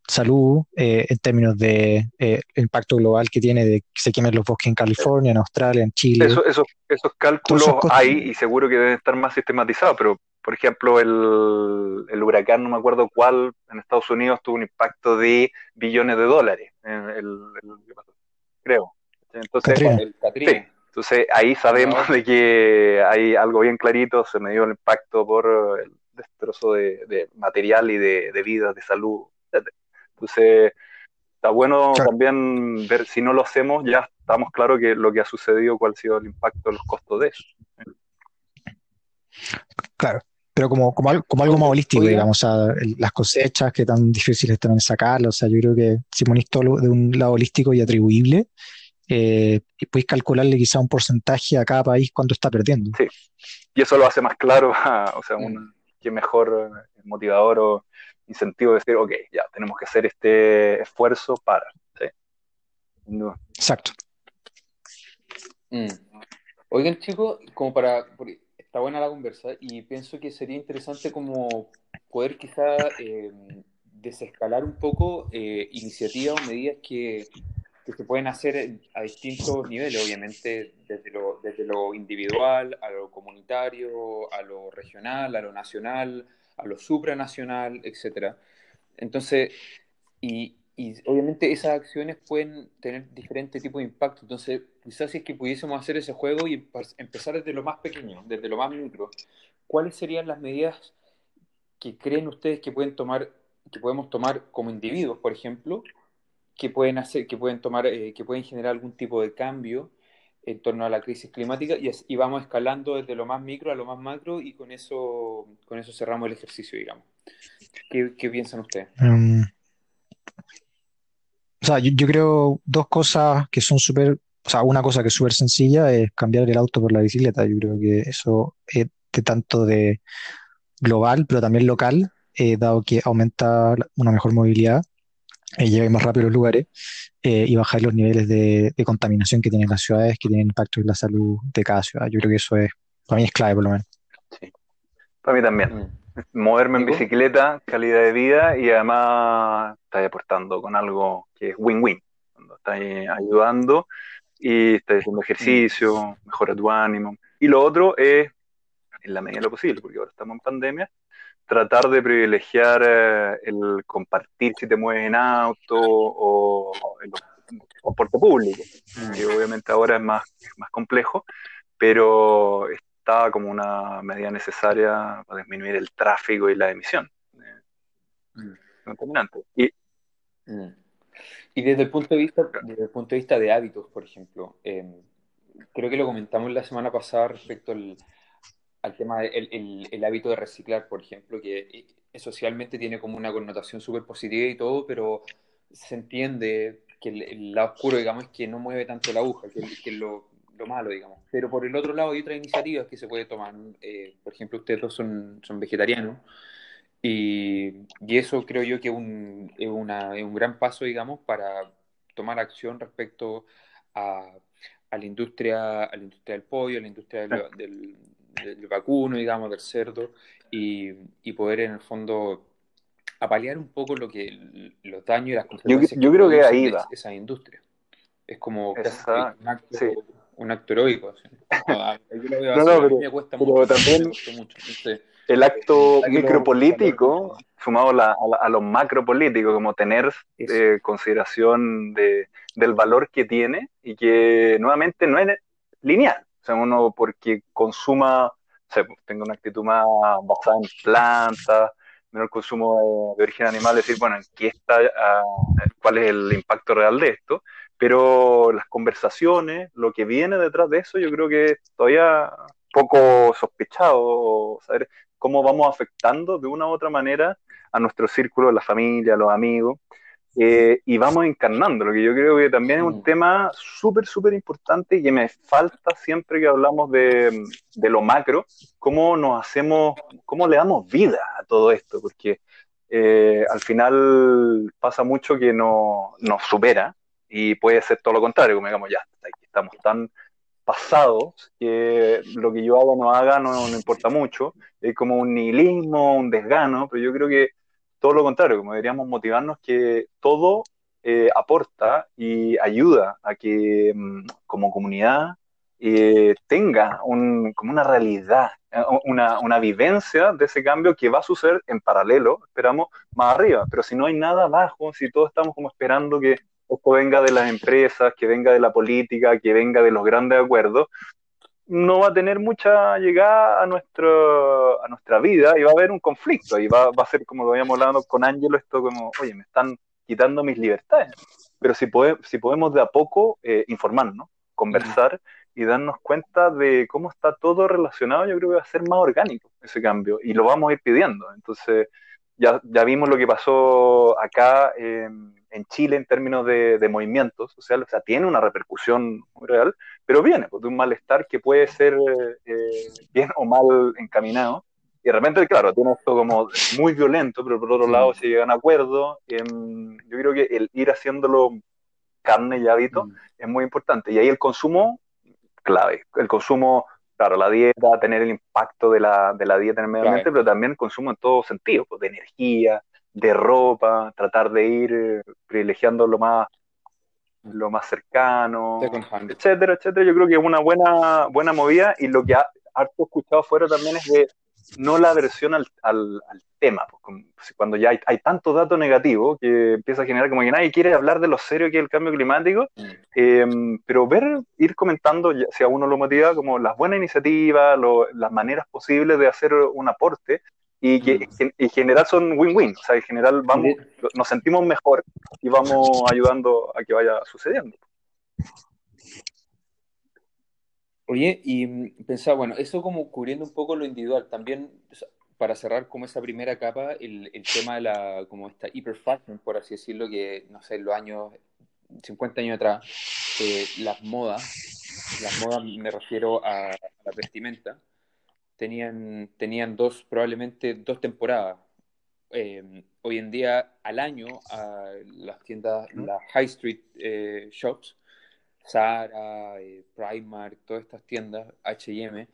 salud, en términos de impacto global que tiene de que se quemen los bosques en California, en Australia, en Chile. esos cálculos hay y seguro que deben estar más sistematizados, pero por ejemplo, el, el, huracán, no me acuerdo cuál, en Estados Unidos tuvo un impacto de billones de dólares. El, creo. Entonces, sí, entonces ahí sabemos de que hay algo bien clarito, se me dio el impacto por el destrozo de, material y de, de vida, de salud, Entonces, está bueno también ver si no lo hacemos, ya estamos claros que lo que ha sucedido, cuál ha sido el impacto, los costos de eso. Claro pero como, como, algo, como algo más holístico, digamos, o sea, las cosechas que tan difíciles también sacarlas, o sea, yo creo que si ponís todo de un lado holístico y atribuible, eh, podéis calcularle quizá un porcentaje a cada país cuando está perdiendo. Sí, y eso lo hace más claro, o sea, un, que mejor eh, motivador o incentivo de decir, ok, ya, tenemos que hacer este esfuerzo para, ¿sí? Exacto. Mm. Oigan, chicos, como para, está buena la conversa y pienso que sería interesante como poder quizá eh, desescalar un poco eh, iniciativas o medidas que, que, se pueden hacer a distintos niveles, obviamente desde lo, desde lo individual, a lo comunitario, a lo regional, a lo nacional, a lo supranacional, etc. Entonces, y, y obviamente esas acciones pueden tener diferentes tipos de impacto. Entonces, quizás si es que pudiésemos hacer ese juego y empezar desde lo más pequeño, desde lo más micro, ¿cuáles serían las medidas que creen ustedes que pueden tomar, que podemos tomar como individuos, por ejemplo, que pueden hacer, que pueden tomar, eh, que pueden generar algún tipo de cambio en torno a la crisis climática y, vamos escalando desde lo más micro a lo más macro y con eso, con eso cerramos el ejercicio, digamos. ¿Qué, piensan ustedes? Um, o sea, yo, creo dos cosas que son súper, o sea, una cosa que es súper sencilla es cambiar el auto por la bicicleta. Yo creo que eso es de tanto de global, pero también local, eh, dado que aumenta una mejor movilidad, eh, llega más rápido a los lugares eh, y bajar los niveles de, contaminación que tienen las ciudades, que tienen impacto en la salud de cada ciudad. Yo creo que eso es, para mí es clave por lo menos. Sí, para mí también. Moverme en bicicleta, calidad de vida y además estás aportando con algo que es win-win. Cuando estás ayudando y estás haciendo ejercicio, mejora tu ánimo. Y lo otro es, en la medida de lo posible, porque ahora estamos en pandemia, tratar de privilegiar eh, el compartir si te mueves en auto o en transporte público, mm. que obviamente ahora es más, más complejo, pero como una medida necesaria para disminuir el tráfico y la emisión mm. Y, mm. y desde el punto de vista, desde el punto de vista de hábitos, por ejemplo, em, creo que lo comentamos la semana pasada respecto al, al tema del el, hábito de reciclar, por ejemplo, que eh, socialmente tiene como una connotación súper positiva y todo, pero se entiende que el, lado oscuro, digamos, es que no mueve tanto la aguja, que, que lo, malo, digamos. Pero por el otro lado hay otras iniciativas que se puede tomar. Eh, por ejemplo, ustedes dos son, son vegetarianos y, y, eso creo yo que un, es, una, es un gran paso, digamos, para tomar acción respecto a, a, la, industria, a la industria del pollo, a la industria del, del, vacuno, digamos, del cerdo, y, y, poder en el fondo apalear un poco lo que los daños y las consecuencias yo, creo que, ahí va. esa industria. Es como un acto heroico. No, no, pero, me cuesta mucho, también el acto micropolítico, sumado a, a, lo macropolítico, como tener eh, consideración de, del valor que tiene y que nuevamente no es lineal. O sea, uno porque consuma, o sea, tenga una actitud más basada en plantas, menor consumo de, origen animal, decir, bueno, ¿qué está, ah, ¿cuál es el impacto real de esto? Pero las conversaciones, lo que viene detrás de eso, yo creo que todavía poco sospechado, saber cómo vamos afectando de una u otra manera a nuestro círculo, la familia, a los amigos, eh, y vamos encarnando, lo que yo creo que también es un tema súper, súper importante y que me falta siempre que hablamos de, de, lo macro, cómo nos hacemos, cómo le damos vida a todo esto, porque eh, al final pasa mucho que no, nos supera y puede ser todo lo contrario, como digamos, ya, estamos tan pasados, que lo que yo haga o no haga no, importa mucho, es como un nihilismo, un desgano, pero yo creo que todo lo contrario, como deberíamos motivarnos que todo eh, aporta y ayuda a que mm, como comunidad eh, tenga un, como una realidad, eh, una, una, vivencia de ese cambio que va a suceder en paralelo, esperamos, más arriba. Pero si no hay nada abajo, si todos estamos como esperando que esto venga de las empresas, que venga de la política, que venga de los grandes acuerdos, no va a tener mucha llegada a, nuestro, a nuestra vida y va a haber un conflicto y va, va a ser como lo habíamos hablado con Ángelo, esto como, oye, me están quitando mis libertades. Pero si, si podemos de a poco eh, informarnos, conversar y darnos cuenta de cómo está todo relacionado, yo creo que va a ser más orgánico ese cambio y lo vamos a ir pidiendo. Entonces, ya, ya vimos lo que pasó acá en Chile en términos de, de movimientos sociales, o sea, tiene una repercusión muy real, pero viene pues, de un malestar que puede ser eh, bien o mal encaminado. Y de repente, claro, tiene esto como muy violento, pero por otro lado se llegan a acuerdos. yo creo que el ir haciéndolo carne y hábito mm. es muy importante. Y ahí el consumo, clave. El consumo, claro, la dieta, tener el impacto de la, de la dieta en el medio ambiente, pero también el consumo en todo sentido, pues, de energía, de ropa, tratar de ir eh, privilegiando lo más lo más cercano, etcétera, etcétera. Yo creo que es una buena, buena movida y lo que ha, harto escuchado fuera también es de no la aversión al, al, tema. Pues, cuando ya hay, hay, tanto dato negativo que empieza a generar como que nadie quiere hablar de lo serio que es el cambio climático, mm. em, pero ver, ir comentando, si a uno lo motiva, como las buenas iniciativas, las maneras posibles de hacer un aporte, y que mm. en, general son win-win, o sea, en general vamos, nos sentimos mejor y vamos ayudando a que vaya sucediendo. Oye, y mm, pensaba, bueno, eso como cubriendo un poco lo individual, también para cerrar como esa primera capa, el, el tema de la, como esta hiperfashion, por así decirlo, que, no sé, en los años, 50 años atrás, eh, las modas, las modas me refiero a, a la vestimenta, tenían, tenían dos, probablemente dos temporadas. Eh, hoy en día, al año, a las tiendas, las high street eh, shops, Zara, eh, Primark, todas estas tiendas, HM,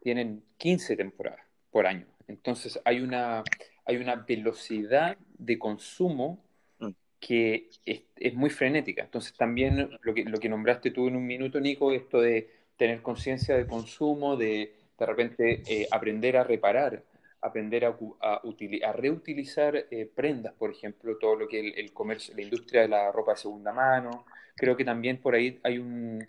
tienen 15 temporadas por año. Entonces hay una, hay una velocidad de consumo mm. que es, es, muy frenética. Entonces también lo que, lo que nombraste tú en un minuto, Nico, esto de tener conciencia de consumo, de de repente eh, aprender a reparar, aprender a, a, reutilizar eh, prendas, por ejemplo, todo lo que el, el, comercio, la industria de la ropa de segunda mano. Creo que también por ahí hay un,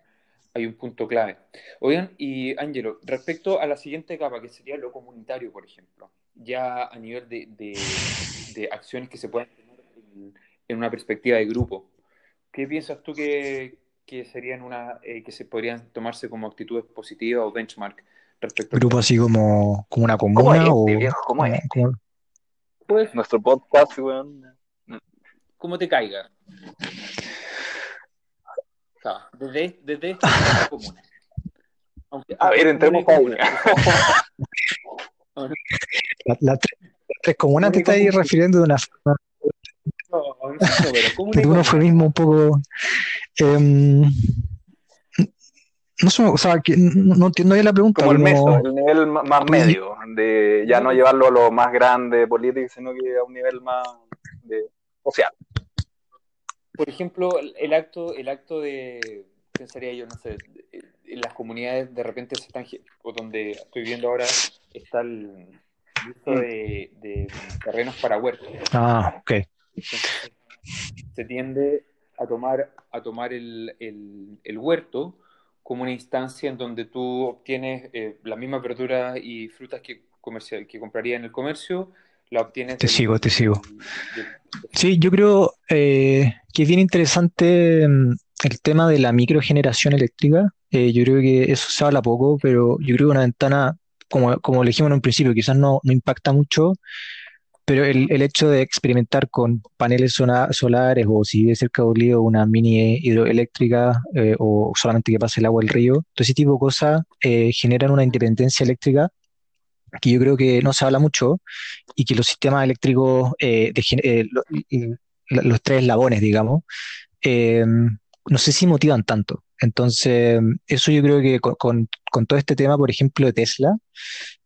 hay un punto clave. Oigan, y Ángelo, respecto a la siguiente capa, que sería lo comunitario, por ejemplo, ya a nivel de, de, acciones que se pueden tener en, en, una perspectiva de grupo, ¿qué piensas tú que, que serían una, eh, que se podrían tomarse como actitudes positivas o benchmark ¿Grupo así como, como una comuna? ¿Cómo es, o, ¿Cómo es? Pues, Nuestro podcast, weón. Como te caiga. desde, desde esta comuna. a ver, entremos con la, la, tres comunas te estás refiriendo de una forma. No, no, pero ¿cómo de un eufemismo un poco. Eh, no sé, o sea, que no, entiendo bien la pregunta. Como el meso, el nivel más medio, de ya no llevarlo a lo más grande político, sino que a un nivel más de, social. Por ejemplo, el acto, el acto de, pensaría yo, no sé, en las comunidades de repente se están, o donde estoy viviendo ahora, está el uso mm. de, de terrenos para huertos. Ah, ok. se tiende a tomar, a tomar el, el, el huerto como una instancia en donde tú obtienes eh, las mismas verduras y frutas que, comercial, que compraría en el comercio, la obtienes. Te sigo, te sigo. Sí, yo creo eh, que es bien interesante mm, el tema de la microgeneración eléctrica. Eh, yo creo que eso se habla poco, pero yo creo que una ventana, como, como dijimos en un principio, quizás no, no impacta mucho, pero el, el, hecho de experimentar con paneles solares o si vive cerca de un río una mini hidroeléctrica eh, o solamente que pase el agua al río, todo ese tipo de cosas eh, generan una independencia eléctrica que yo creo que no se habla mucho y que los sistemas eléctricos, eh, de, eh, los tres eslabones, digamos, eh, no sé si motivan tanto. Entonces, eso yo creo que con, todo este tema, por ejemplo, de Tesla,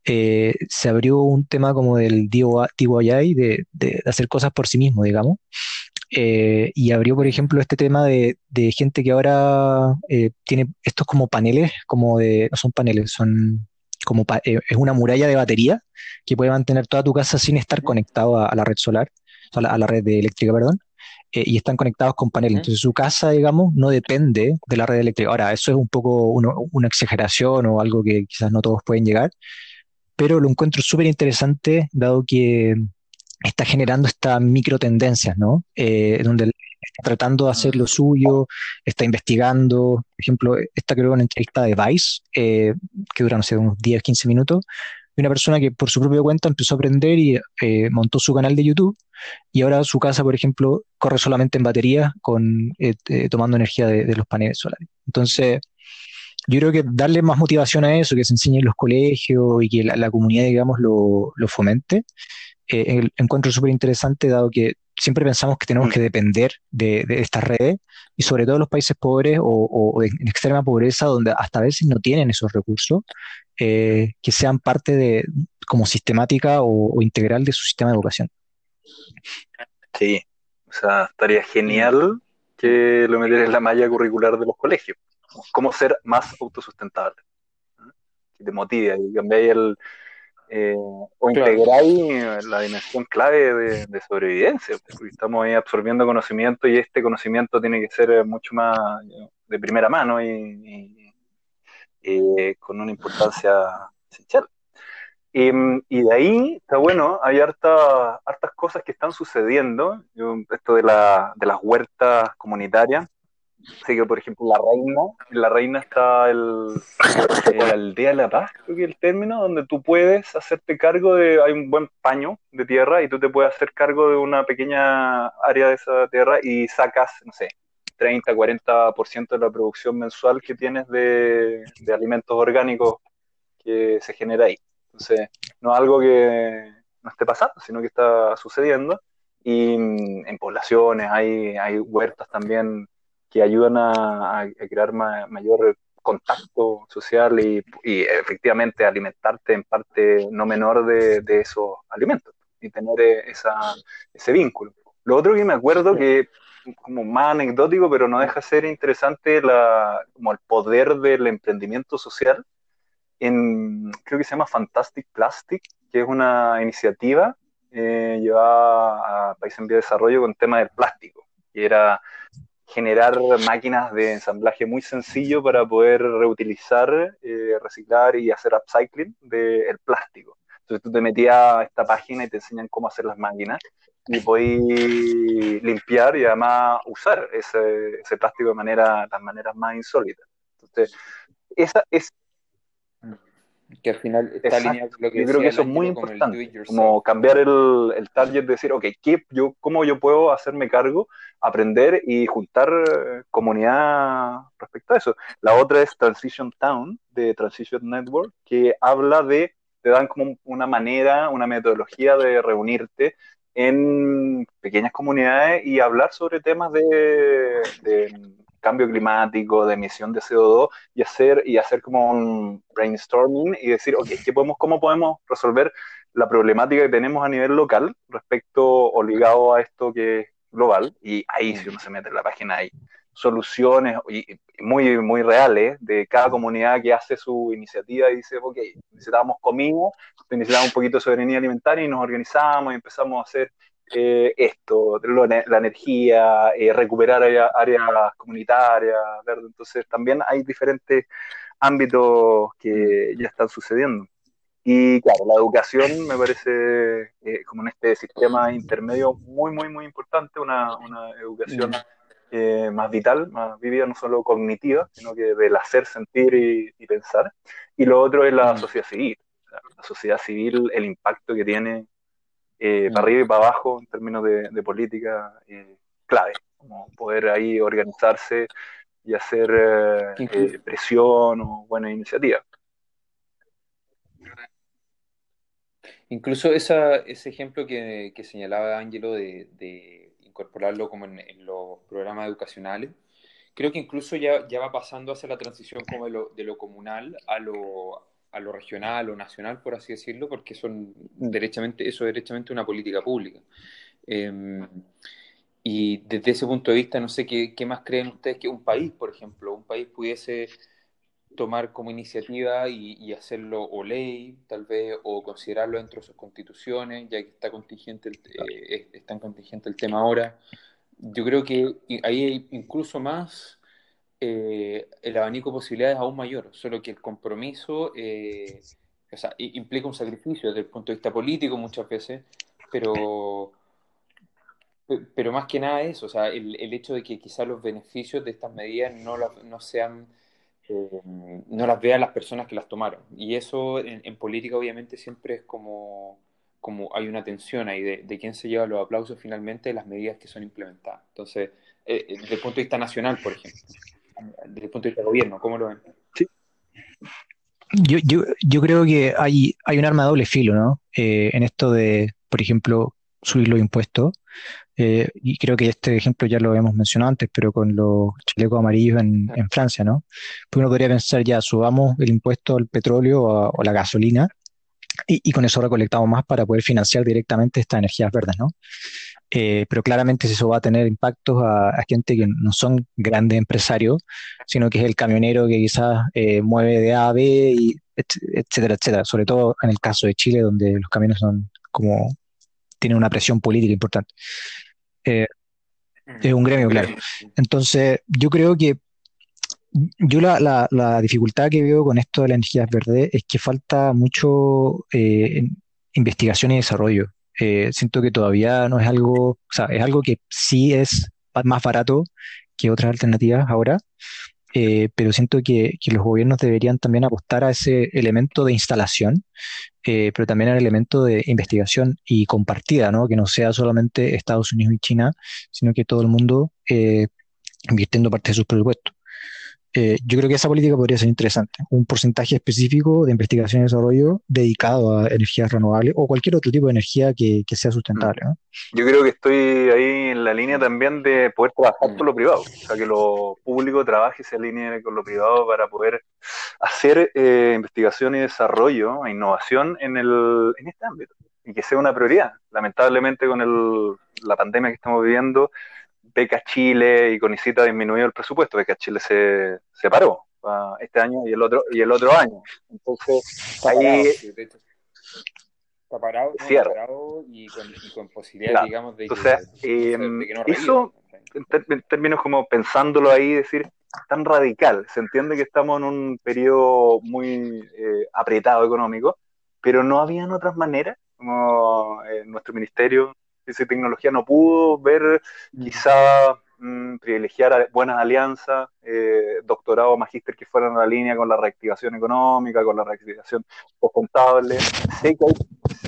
eh, se abrió un tema como del DIY, de, de, hacer cosas por sí mismo, digamos. Eh, y abrió, por ejemplo, este tema de, gente que ahora eh, tiene estos como paneles, como de, no son paneles, son como, es una muralla de batería que puede mantener toda tu casa sin estar conectado a, la red solar, a la, a la red eléctrica, perdón. Eh, y están conectados con paneles. Entonces su casa, digamos, no depende de la red eléctrica. Ahora, eso es un poco una exageración o algo que quizás no todos pueden llegar, pero lo encuentro súper interesante dado que está generando estas micro tendencias, ¿no? Eh, donde está tratando de hacer lo suyo, está investigando, por ejemplo, esta creo una entrevista de Vice, eh, que dura, no sé, unos 10, 15 minutos, de una persona que por su propia cuenta empezó a aprender y montó su canal de YouTube y ahora su casa, por ejemplo, corre solamente en batería, con, eh, eh, tomando energía de, los paneles solares. Entonces, yo creo que darle más motivación a eso, que se enseñe en los colegios y que la, comunidad, digamos, lo, fomente, eh, encuentro súper interesante, dado que siempre pensamos que tenemos mm. que depender de, estas redes, y sobre todo en los países pobres o, en extrema pobreza, donde hasta a veces no tienen esos recursos, que sean parte de, como sistemática o integral de su sistema de educación. Sí, o sea, estaría genial que lo metieran en la malla curricular de los colegios. Cómo ser más autosustentable. Que te motive y cambiáis el. Eh, o integráis la dimensión clave de, sobrevivencia. estamos ahí absorbiendo conocimiento y este conocimiento tiene que ser mucho más de primera mano y, eh, con una importancia esencial. Em, y, de ahí está bueno, hay harta, hartas cosas que están sucediendo. esto de, la, de las huertas comunitarias. Así que, por ejemplo, la reina, en la reina está el, el aldea de la paz, creo que es el término, donde tú puedes hacerte cargo de, hay un buen paño de tierra y tú te puedes hacer cargo de una pequeña área de esa tierra y sacas, no sé, 30, 40% de la producción mensual que tienes de, de alimentos orgánicos que se genera ahí. Entonces, no es algo que no esté pasando, sino que está sucediendo. Y mm, en poblaciones hay, hay huertas también que ayudan a, crear mayor contacto social y, efectivamente alimentarte en parte no menor de, esos alimentos y tener esa, ese vínculo. Lo otro que me acuerdo que como más anecdótico, pero no deja de ser interesante la, como el poder del emprendimiento social, en, creo que se llama Fantastic Plastic, que es una iniciativa eh, llevada a países en vía de desarrollo con tema del plástico, y era generar máquinas de ensamblaje muy sencillo para poder reutilizar, eh, reciclar y hacer upcycling del plástico. Entonces tú te metías a esta página y te enseñan cómo hacer las máquinas y podéis limpiar y además usar ese, ese plástico de manera, las maneras más insólitas. Entonces, esa es que al final está alineado con lo que Yo creo que eso es muy importante, como cambiar el, el target, de decir, ok, ¿qué, yo, ¿cómo yo puedo hacerme cargo, aprender y juntar eh, comunidad respecto a eso? La otra es Transition Town, de Transition Network, que habla de, te dan como una manera, una metodología de reunirte en pequeñas comunidades y hablar sobre temas de, de cambio climático, de emisión de CO2 y hacer, y hacer como un brainstorming y decir, ok, ¿qué podemos, ¿cómo podemos resolver la problemática que tenemos a nivel local respecto o ligado a esto que es global? Y ahí, si uno se mete en la página, hay soluciones muy, muy reales de cada comunidad que hace su iniciativa y dice, ok, necesitamos comida, necesitamos un poquito de soberanía alimentaria y nos organizamos y empezamos a hacer eh, esto, la energía, eh, recuperar áreas comunitarias, Entonces también hay diferentes ámbitos que ya están sucediendo. Y claro, la educación me parece eh, como en este sistema intermedio muy, muy, muy importante, una, una educación más vital, más vivida, no solo cognitiva, sino que del hacer, sentir y, pensar. Y lo otro es la sociedad civil. La sociedad civil, el impacto que tiene eh, para arriba y para abajo en términos de, política eh, clave, como poder ahí organizarse y hacer eh, presión o buena iniciativa. Incluso esa, ese ejemplo que, señalaba Ángelo de, incorporarlo como en, los programas educacionales, creo que incluso ya, ya va pasando hacia la transición como de lo, de lo comunal a lo, a lo regional o nacional, por así decirlo, porque son derechamente, eso es derechamente una política pública. Em, y desde ese punto de vista, no sé qué, qué, más creen ustedes que un país, por ejemplo, un país pudiese tomar como iniciativa y, hacerlo o ley, tal vez, o considerarlo dentro de sus constituciones, ya que está contingente el, eh, es tan contingente el tema ahora. Yo creo que ahí hay incluso más eh, el abanico de posibilidades aún mayor, solo que el compromiso eh, o sea, implica un sacrificio desde el punto de vista político muchas veces, pero, pero más que nada eso, o sea, el, hecho de que quizás los beneficios de estas medidas no, no sean... Eh, no las vean las personas que las tomaron. Y eso en, política obviamente siempre es como, como hay una tensión ahí de, de, quién se lleva los aplausos finalmente de las medidas que son implementadas. Entonces, desde el punto de vista nacional, por ejemplo desde el punto de vista del gobierno? ¿Cómo lo ven? Sí. Yo, yo, yo creo que hay, hay un arma de doble filo, ¿no? Eh, en esto de, por ejemplo, subir los impuestos. Eh, y creo que este ejemplo ya lo habíamos mencionado antes, pero con los chalecos amarillos en, en Francia, ¿no? Pues uno podría pensar, ya subamos el impuesto al petróleo o a, la gasolina y, y, con eso recolectamos más para poder financiar directamente estas energías verdes, ¿no? Eh, pero claramente eso va a tener impactos a, gente que no son grandes empresarios, sino que es el camionero que quizás eh, mueve de A a B, y etcétera, etcétera. Sobre todo en el caso de Chile, donde los camiones son como, tienen una presión política importante. Eh, es un gremio, claro. Entonces, yo creo que yo la, dificultad que veo con esto de las energías verdes es que falta mucho investigación y desarrollo. Eh, siento que todavía no es algo, o sea, es algo que sí es más barato que otras alternativas ahora, eh, pero siento que, los gobiernos deberían también apostar a ese elemento de instalación, eh, pero también al elemento de investigación y compartida, ¿no? Que no sea solamente Estados Unidos y China, sino que todo el mundo invirtiendo parte de sus presupuestos. Eh, yo creo que esa política podría ser interesante. Un porcentaje específico de investigación y desarrollo dedicado a energías renovables o cualquier otro tipo de energía que, sea sustentable. Yo creo que estoy ahí en la línea también de poder trabajar con lo privado, o sea, que lo público trabaje y se alinee con lo privado para poder hacer eh, investigación y desarrollo e innovación en, el, en este ámbito y que sea una prioridad. Lamentablemente con el, la pandemia que estamos viviendo, Beca Chile y con ICITA disminuyó el presupuesto, Beca Chile se, se paró uh, este año y el otro y el otro año. Entonces, está ahí parado, está parado, no, está parado y, con, y con posibilidad, claro. digamos, de, Entonces, que, eh, de que no eso, en términos como pensándolo ahí, decir, tan radical. Se entiende que estamos en un periodo muy eh, apretado económico, pero no habían otras maneras, como eh, nuestro ministerio esa tecnología no pudo ver, mm. quizá mmm, privilegiar buenas alianzas, eh, doctorado magíster que fueran a la línea con la reactivación económica, con la reactivación contable. Sé que, hay,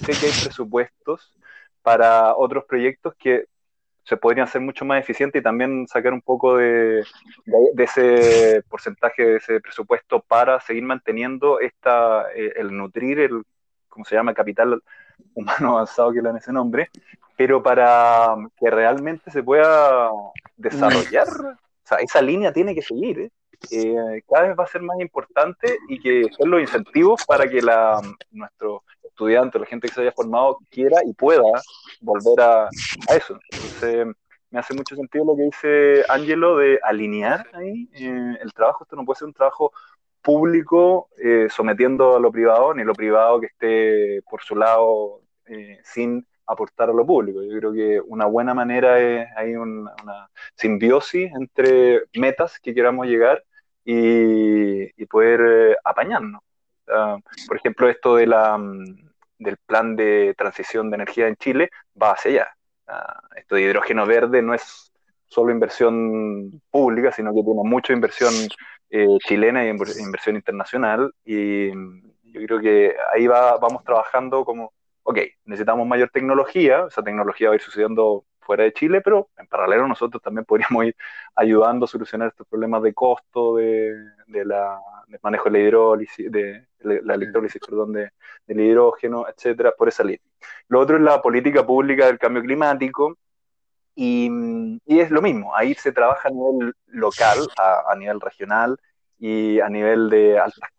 sé que hay presupuestos para otros proyectos que se podrían ser mucho más eficientes y también sacar un poco de, de, de, ese porcentaje de ese presupuesto para seguir manteniendo esta, eh, el nutrir el, ¿cómo se llama? Capital humano avanzado que le dan ese nombre, pero para que realmente se pueda desarrollar, o sea, esa línea tiene que seguir, ¿eh? Eh, cada vez va a ser más importante y que son los incentivos para que la, nuestro estudiante, la gente que se haya formado, quiera y pueda volver a, a eso. Entonces, me hace mucho sentido lo que dice Angelo de alinear ahí eh, el trabajo. Esto no puede ser un trabajo público eh, sometiendo a lo privado, ni lo privado que esté por su lado eh, sin aportar a lo público. Yo creo que una buena manera es hay una, una simbiosis entre metas que queramos llegar y, poder eh, apañarnos. Uh, por ejemplo, esto de la, mm, del plan de transición de energía en Chile va hacia allá. Uh, esto de hidrógeno verde no es solo inversión pública, sino que tiene mucha inversión eh, chilena y inversión internacional. Y yo creo que ahí va, vamos trabajando como ok, necesitamos mayor tecnología, esa tecnología va a ir sucediendo fuera de Chile, pero en paralelo nosotros también podríamos ir ayudando a solucionar estos problemas de costo, de, de la, del manejo de la hidrólisis, de, la electrólisis, perdón, de, del hidrógeno, etcétera, por esa línea. Lo otro es la política pública del cambio climático, Y, es lo mismo, ahí se trabaja a nivel local, a, nivel regional y a nivel de altas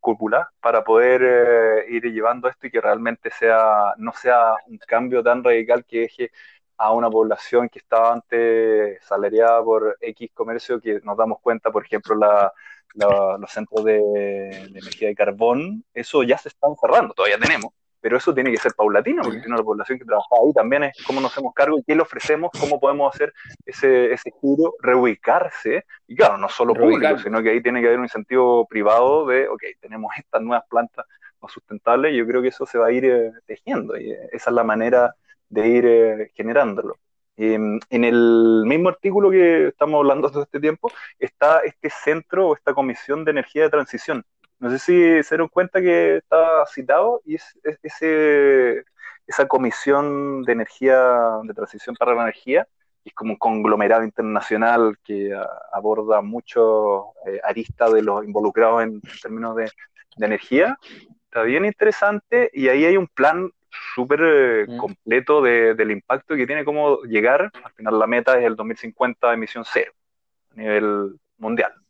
cúpulas para poder eh, ir llevando esto y que realmente sea, no sea un cambio tan radical que deje a una población que estaba antes salariada por X comercio, que nos damos cuenta, por ejemplo, la, los centros de, de, energía de carbón, eso ya se están cerrando, todavía tenemos, pero eso tiene que ser paulatino, porque tiene la población que trabaja ahí también es cómo nos hacemos cargo y qué le ofrecemos, cómo podemos hacer ese, ese giro, reubicarse, y claro, no solo público, sino que ahí tiene que haber un incentivo privado de, ok, tenemos estas nuevas plantas más sustentables, y yo creo que eso se va a ir eh, tejiendo, y esa es la manera de ir eh, generándolo. en el mismo artículo que estamos hablando todo este tiempo está este centro o esta comisión de energía de transición, no sé si se dieron cuenta que estaba citado y es, ese, esa comisión de energía, de transición para la energía, es como un conglomerado internacional que aborda mucho eh, aristas de los involucrados en, términos de, energía. Está bien interesante y ahí hay un plan súper eh, mm. completo del impacto que tiene cómo llegar, al final la meta es el 2050 de emisión cero a nivel mundial.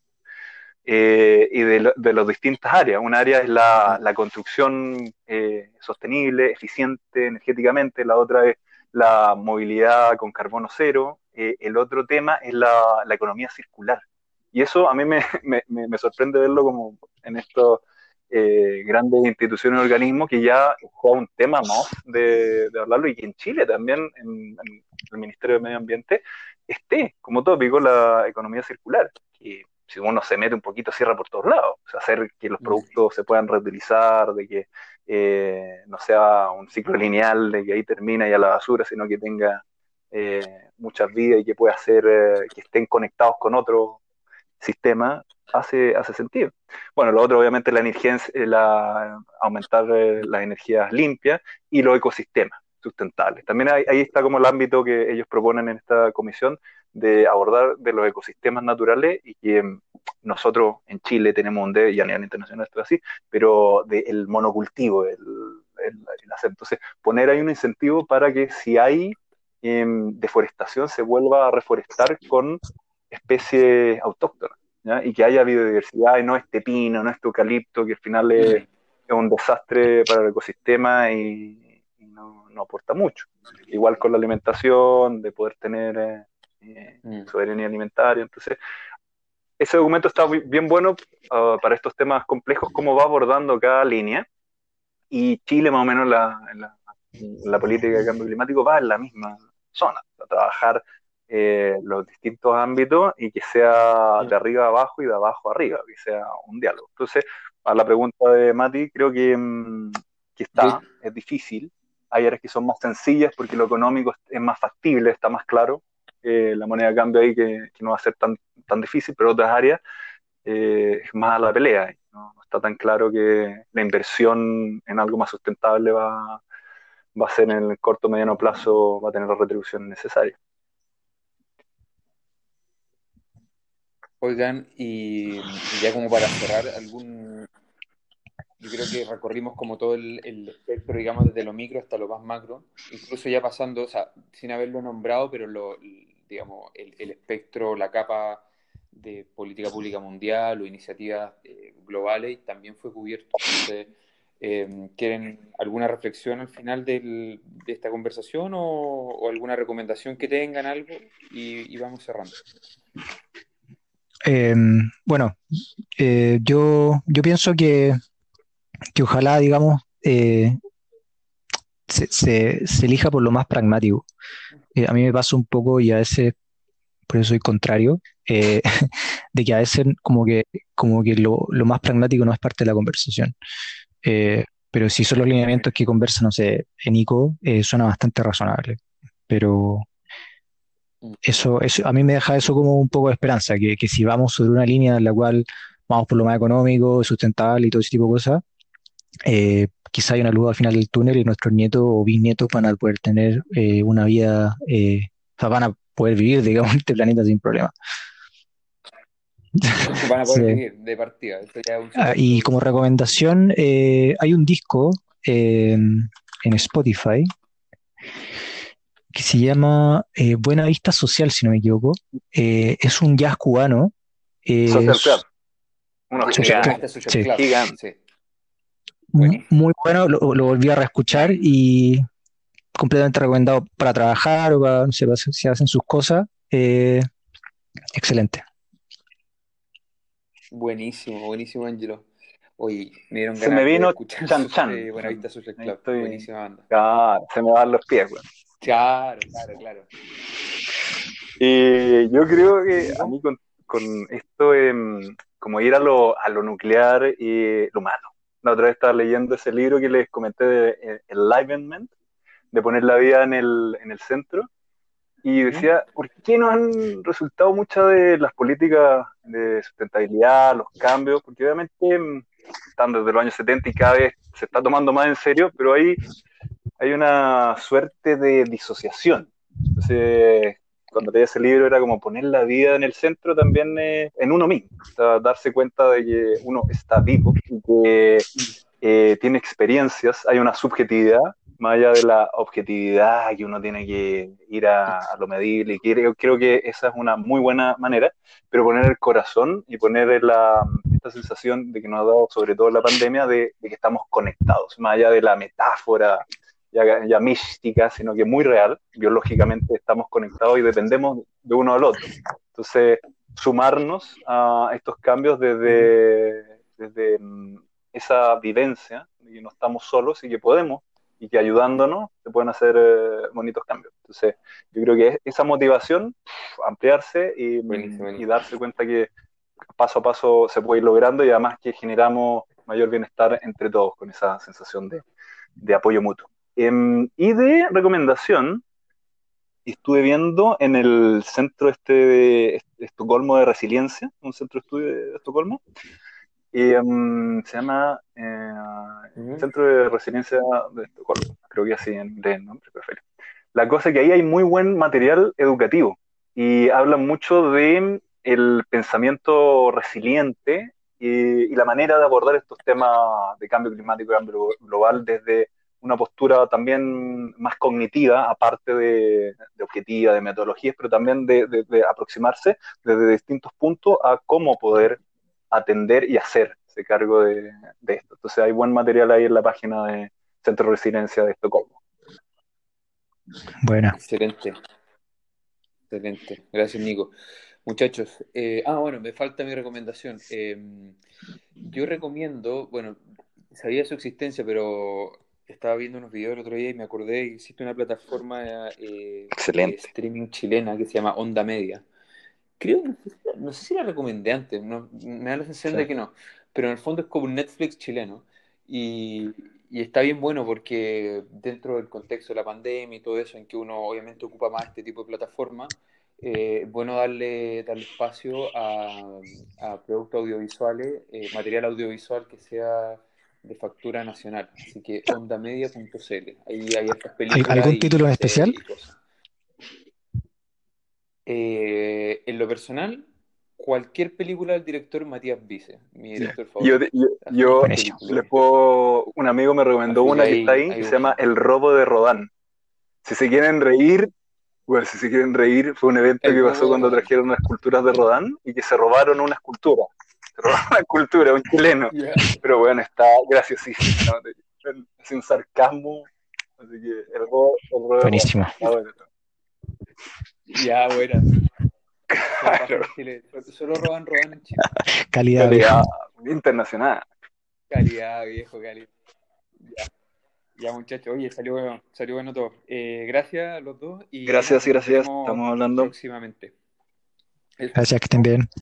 Eh, y de, de las distintas áreas. Un área es la, la construcción eh, sostenible, eficiente energéticamente, la otra es la movilidad con carbono cero, eh, el otro tema es la, la, economía circular. Y eso a mí me, me, me sorprende verlo como en estos grandes instituciones y organismos que ya fue un tema más de, de, hablarlo y que en Chile también, en, en el Ministerio de Medio Ambiente, esté como tópico la economía circular. Que si uno se mete un poquito, cierra por todos lados. O sea, hacer que los productos se puedan reutilizar, de que eh, no sea un ciclo lineal, de que ahí termina ya la basura, sino que tenga eh, muchas vidas y que pueda hacer, eh, que estén conectados con otro sistema, hace, hace sentido. Bueno, lo otro obviamente la energía, la, aumentar las energías limpias y los ecosistemas sustentables. También ahí está como el ámbito que ellos proponen en esta comisión de abordar de los ecosistemas naturales y que mm, nosotros en Chile tenemos un D y a nivel internacional esto así, pero del monocultivo, el, el, hacer. Entonces, poner ahí un incentivo para que si hay em, deforestación se vuelva a reforestar con especies autóctonas y que haya biodiversidad y no este pino, no este eucalipto, que al final es, un desastre para el ecosistema y, no, no, aporta mucho. Igual con la alimentación, de poder tener... Eh, Mm. soberanía alimentaria. Entonces, ese documento está bien bueno uh, para estos temas complejos, cómo va abordando cada línea. Y Chile, más o menos, la, la, política de cambio climático va en la misma zona, a trabajar eh, los distintos ámbitos y que sea de arriba a abajo y de abajo a arriba, que sea un diálogo. Entonces, a la pregunta de Mati, creo que, mm, que está, es difícil. Hay áreas que son más sencillas porque lo económico es más factible, está más claro. Eh, la moneda de cambio ahí que, no va a ser tan, tan difícil, pero otras áreas eh, es más a la pelea. ¿no? está tan claro que la inversión en algo más sustentable va, va a ser en el corto o mediano plazo, va a tener la retribución necesaria. Oigan, y ya como para cerrar, algún yo creo que recorrimos como todo el, el, espectro, digamos, desde lo micro hasta lo más macro, incluso ya pasando, o sea, sin haberlo nombrado, pero lo, digamos, el, espectro, la capa de política pública mundial o iniciativas eh, globales también fue cubierto. Entonces, eh, ¿quieren alguna reflexión al final de esta conversación o, alguna recomendación que tengan algo? Y, vamos cerrando. Eh, bueno, yo, yo pienso que, que ojalá, digamos, se, se, elija por lo más pragmático. Eh, a mí me pasa un poco y a veces, por eso soy contrario, eh, de que a veces como que, como que lo, más pragmático no es parte de la conversación. Eh, pero si son los lineamientos que conversan, no sé, en ICO, suena bastante razonable. Pero eso, eso, a mí me deja eso como un poco de esperanza, que, que si vamos sobre una línea en la cual vamos por lo más económico, sustentable y todo ese tipo de cosas, eh, quizá hay una luz al final del túnel y nuestros nietos o bisnietos van a poder tener eh, una vida, eh, o sea, van a poder vivir, digamos, este planeta sin problema. Van a poder vivir de partida. Ah, y como recomendación, eh, hay un disco en Spotify que se llama eh, Buena Vista Social, si no me equivoco. Eh, es un jazz cubano. Social Es Club. Uno Social. Club. Social Sí. Club, Gigante. sí. Buenísimo. muy bueno, lo, lo volví a reescuchar y completamente recomendado para trabajar o para, no sé, para hacer- si hacen sus cosas. Eh, excelente. Buenísimo, buenísimo, Angelo. Oye, me dieron Se me de vino escuchar Chan su- Chan. eh, Social Ahí Club. estoy. Buenísima banda. Claro, se me van los pies, weón. Claro, claro, claro. Y yo creo que a mí con, con esto, em, como ir a lo, a lo nuclear y lo humano. La otra vez estaba leyendo ese libro que les comenté de eh, Enlightenment, de poner la vida en el, en el centro. Y decía, ¿por qué no han resultado muchas de las políticas de sustentabilidad, los cambios? Porque obviamente em, están desde los años 70 y cada vez se está tomando más en serio, pero hay, hay una suerte de disociación. Entonces, cuando leí ese libro era como poner la vida en el centro también eh, en uno mismo, darse cuenta de que uno está vivo que eh, tiene experiencias, hay una subjetividad, más allá de la objetividad que uno tiene que ir a, a lo medible, y creo, creo que esa es una muy buena manera, pero poner el corazón y poner la, esta sensación de que nos ha dado sobre todo la pandemia de, de que estamos conectados, más allá de la metáfora ya, ya mística, sino que muy real, biológicamente estamos conectados y dependemos de uno al otro. Entonces, sumarnos a estos cambios desde, desde mm, esa vivencia, de que no estamos solos y que podemos, y que ayudándonos se pueden hacer eh, bonitos cambios. Entonces, yo creo que es- esa motivación, ampliarse y, Buenísimo, y buenísimo. darse cuenta que paso a paso se puede ir logrando y además que generamos mayor bienestar entre todos con esa sensación de, de apoyo mutuo. Em, y de recomendación, estuve viendo en el centro este de Est- Estocolmo de Resiliencia, un centro de estudio de Estocolmo, y, em, se llama eh, Ujú. Centro de Resiliencia de Estocolmo, creo que así en de nombre perfecto. La cosa es que ahí hay muy buen material educativo y hablan mucho de el pensamiento resiliente y, y la manera de abordar estos temas de cambio climático y cambio global desde una postura también más cognitiva, aparte de, de objetiva, de metodologías, pero también de, de- de aproximarse desde distintos puntos a cómo poder atender y hacerse cargo de, de esto. Entonces hay buen material ahí en la página de Centro de Resiliencia de Estocolmo. Buena. Excelente. Excelente. Gracias, Nico. Muchachos, eh, ah, bueno, me falta mi recomendación. Eh, yo recomiendo, bueno, sabía su existencia, pero estaba viendo unos videos el otro día y me acordé que existe una plataforma eh, Excelente. de streaming chilena que se llama Onda Media. Creo, no sé si la, recomendé antes, no, me da la sensación Sí. de que no, pero en el fondo es como un Netflix chileno y, y está bien bueno porque dentro del contexto de la pandemia y todo eso, en que uno obviamente ocupa más este tipo de plataformas, eh, bueno darle, darle espacio a, a productos audiovisuales, eh, material audiovisual que sea de factura nacional. Así que ondamedia.cl. Ahí hay estas películas. algún título en especial? Eh, en lo personal, cualquier película del director Matías Vice, mi director Yo, favorito. yo, yo película. les puedo, un amigo me recomendó Así una que está ahí, ahí que se llama. El robo de Rodán. Si se quieren reír, bueno, si se quieren reír, fue un evento El que pasó cuando trajeron unas esculturas de Rodán y que se robaron una escultura. Se robaron una escultura, un chileno. Pero bueno, está graciosísimo. ¿no? Es un sarcasmo. Así que el robo, el robo Buenísimo. Está bueno. Ya, buena. Claro. Chile. Solo roban, roban en Chile. Calidad. Calidad internacional. Calidad, viejo, calidad. Ya, ya muchachos. Oye, salió bueno, salió bueno todo. Eh, gracias a los dos y Gracias, gracias. Estamos hablando. próximamente. Gracias, que estén bien.